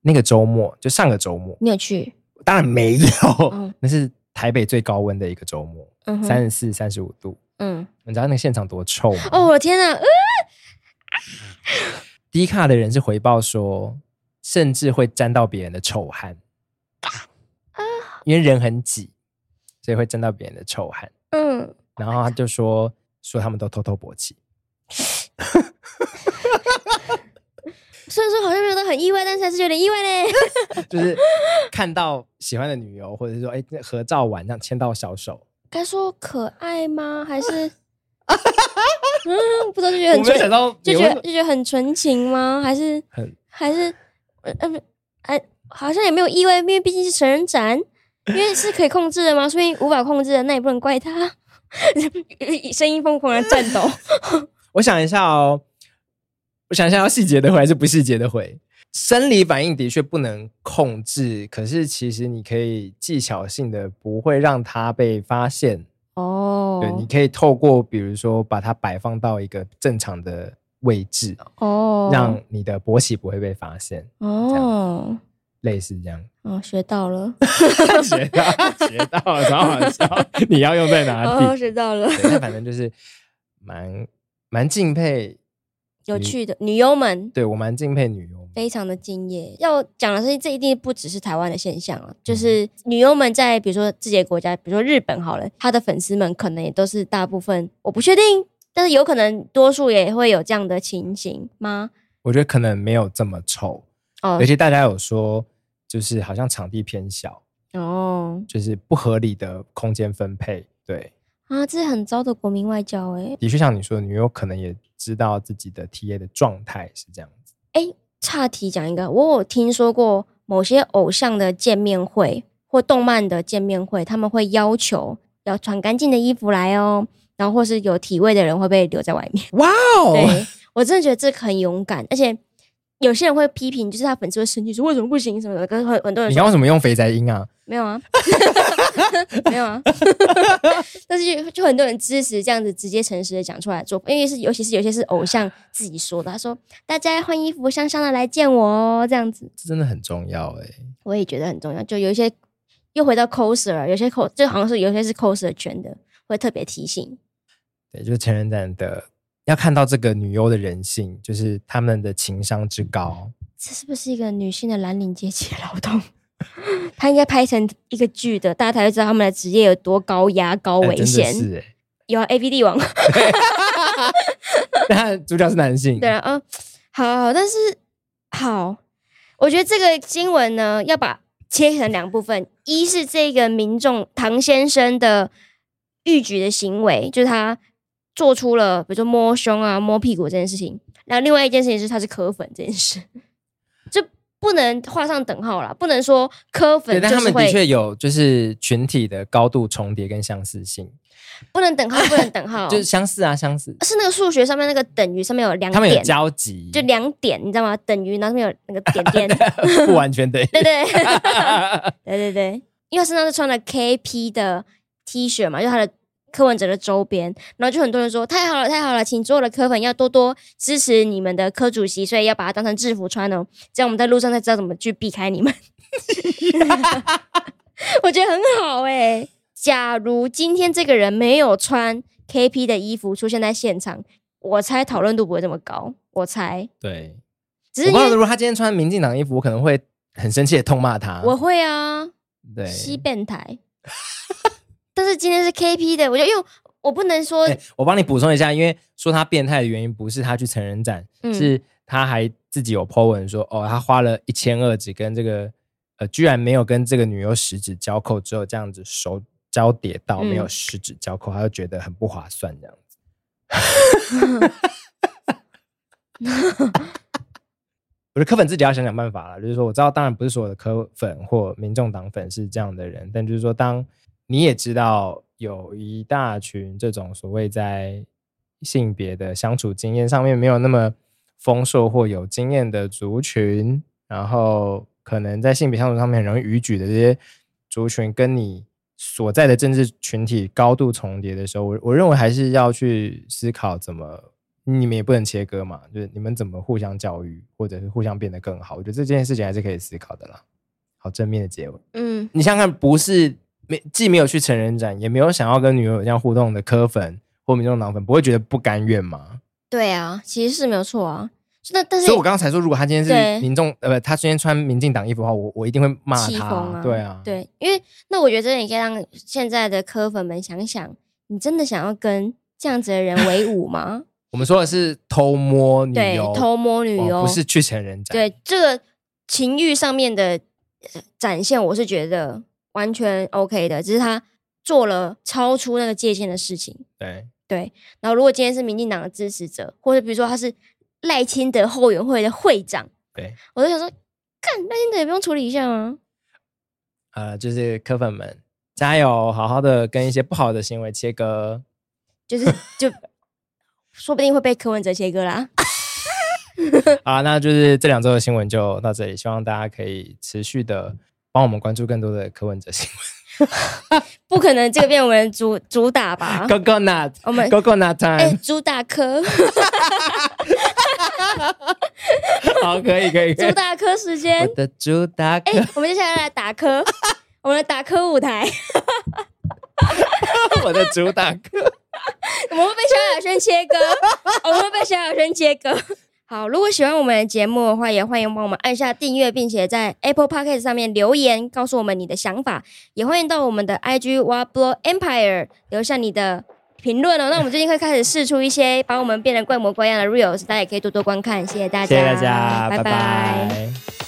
那个周末，就上个周末，你有去？当然没有，哦、那是台北最高温的一个周末，三十四、三十五度。嗯，你知道那个现场多臭吗？哦，我的天哪！呃、低卡的人是回报说，甚至会沾到别人的臭汗，啊，因为人很挤。所以会沾到别人的臭汗，嗯，然后他就说说他们都偷偷勃起，虽然说好像没有到很意外，但是还是有点意外嘞。就是看到喜欢的女友，或者是说哎合照完这样牵到小手，该说可爱吗？还是 嗯，不知道就觉得很纯，就觉得就觉得很纯情吗？还是很还是呃不哎，好像也没有意外，因为毕竟是成人展。因为是可以控制的吗？所以无法控制的，那也不能怪他。声音疯狂的颤抖。我想一下哦，我想一下要细节的回还是不细节的回？生理反应的确不能控制，可是其实你可以技巧性的不会让它被发现。哦，对，你可以透过比如说把它摆放到一个正常的位置，哦，让你的勃起不会被发现。哦。类似这样，哦，学到了，学到，学到了，超好笑。你要用在哪里？哦，学到了。那反正就是蛮蛮敬佩有趣的女优们。对，我蛮敬佩女优，非常的敬业。要讲的是，这一定不只是台湾的现象啊，就是女优们在比如说自己的国家，比如说日本好了，她的粉丝们可能也都是大部分，我不确定，但是有可能多数也会有这样的情形吗？我觉得可能没有这么臭哦，而且大家有说。就是好像场地偏小哦，就是不合理的空间分配，对啊，这是很糟的国民外交哎。的确，像你说的，女优可能也知道自己的 TA 的状态是这样子。哎，岔题讲一个，我有听说过某些偶像的见面会或动漫的见面会，他们会要求要穿干净的衣服来哦，然后或是有体味的人会被留在外面。哇哦，对，我真的觉得这很勇敢，而且。有些人会批评，就是他粉丝会生气说为什么不行什么的，跟很很多人说。你刚为什么用肥宅音啊？没有啊，没有啊。但是就就很多人支持这样子直接诚实的讲出来做，因为是尤其是有些是偶像自己说的，他说大家换衣服香香的来见我哦，这样子。这真的很重要哎、欸，我也觉得很重要。就有一些又回到 coser，有些 cos 就好像是有些是 coser 圈的，会特别提醒。对，就是成人展的。要看到这个女优的人性，就是他们的情商之高。这是不是一个女性的蓝领阶级劳动？她应该拍成一个剧的，大家才会知道他们的职业有多高压、高危险。欸、是、欸，有 A V 帝王。那主角是男性。对啊，嗯，好，好，但是好，我觉得这个新闻呢，要把切成两部分：一是这个民众唐先生的逾矩的行为，就是他。做出了比如说摸胸啊、摸屁股这件事情，然后另外一件事情是他是磕粉这件事，就不能画上等号啦。不能说磕粉，但他们的确有就是群体的高度重叠跟相似性，不能等号，不能等号，就是相似啊，相似。是那个数学上面那个等于上面有两点，他们有交集，就两点，你知道吗？等于然后上面有那个点 点，不完全等于，对对对对对，因为他身上是穿了 KP 的 T 恤嘛，就他的。柯文哲的周边，然后就很多人说太好了，太好了，请所有的柯粉要多多支持你们的柯主席，所以要把它当成制服穿哦，这样我们在路上才知道怎么去避开你们。我觉得很好哎、欸。假如今天这个人没有穿 KP 的衣服出现在现场，我猜讨论度不会这么高。我猜，对，只是如果他今天穿民进党衣服，我可能会很生气的痛骂他。我会啊，对，西变态。但是今天是 KP 的，我觉得，因为我不能说，欸、我帮你补充一下，因为说他变态的原因不是他去成人展，嗯、是他还自己有 po 文说，哦，他花了一千二只跟这个，呃，居然没有跟这个女优十指交扣，只有这样子手交叠到，没有十指交扣，嗯、他就觉得很不划算这样子。我的科粉自己要想想办法了，就是说我知道，当然不是所有的科粉或民众党粉是这样的人，但就是说，当你也知道。有一大群这种所谓在性别的相处经验上面没有那么丰硕或有经验的族群，然后可能在性别相处上面很容易逾矩的这些族群，跟你所在的政治群体高度重叠的时候，我我认为还是要去思考怎么，你们也不能切割嘛，就是你们怎么互相教育，或者是互相变得更好。我觉得这件事情还是可以思考的啦。好，正面的结尾，嗯，你想想看，不是。没，既没有去成人展，也没有想要跟女友有这样互动的科粉或民众党粉，不会觉得不甘愿吗？对啊，其实是没有错啊。那但是，所以我刚刚才说，如果他今天是民众，呃，不，他今天穿民进党衣服的话，我我一定会骂他。啊对啊，对，因为那我觉得你可以让现在的科粉们想想，你真的想要跟这样子的人为伍吗？我们说的是偷摸女优，偷摸女优，不是去成人展。对，这个情欲上面的展现，我是觉得。完全 OK 的，只是他做了超出那个界限的事情。对对，然后如果今天是民进党的支持者，或者比如说他是赖清德后援会的会长，对，我就想说，看赖清德也不用处理一下吗？呃，就是科粉们加油，好好的跟一些不好的行为切割，就是就 说不定会被柯文哲切割啦。好，那就是这两周的新闻就到这里，希望大家可以持续的。帮我们关注更多的柯文哲新闻，不可能这个变我们主主打吧？Coconut，我们 Coconut time，哎，主打科，好，可以可以，主打科时间，我的主打柯，哎，我们接下来来打科，我们的打科舞台，我的主打科，我们会被萧亚轩切割，我们会被萧亚轩切割。好，如果喜欢我们的节目的话，也欢迎帮我们按下订阅，并且在 Apple Podcast 上面留言，告诉我们你的想法。也欢迎到我们的 IG What Blow Empire 留下你的评论哦。那我们最近会开始试出一些把我们变得怪模怪样的 Reels，大家也可以多多观看。谢谢大家，谢谢大家，拜拜。拜拜。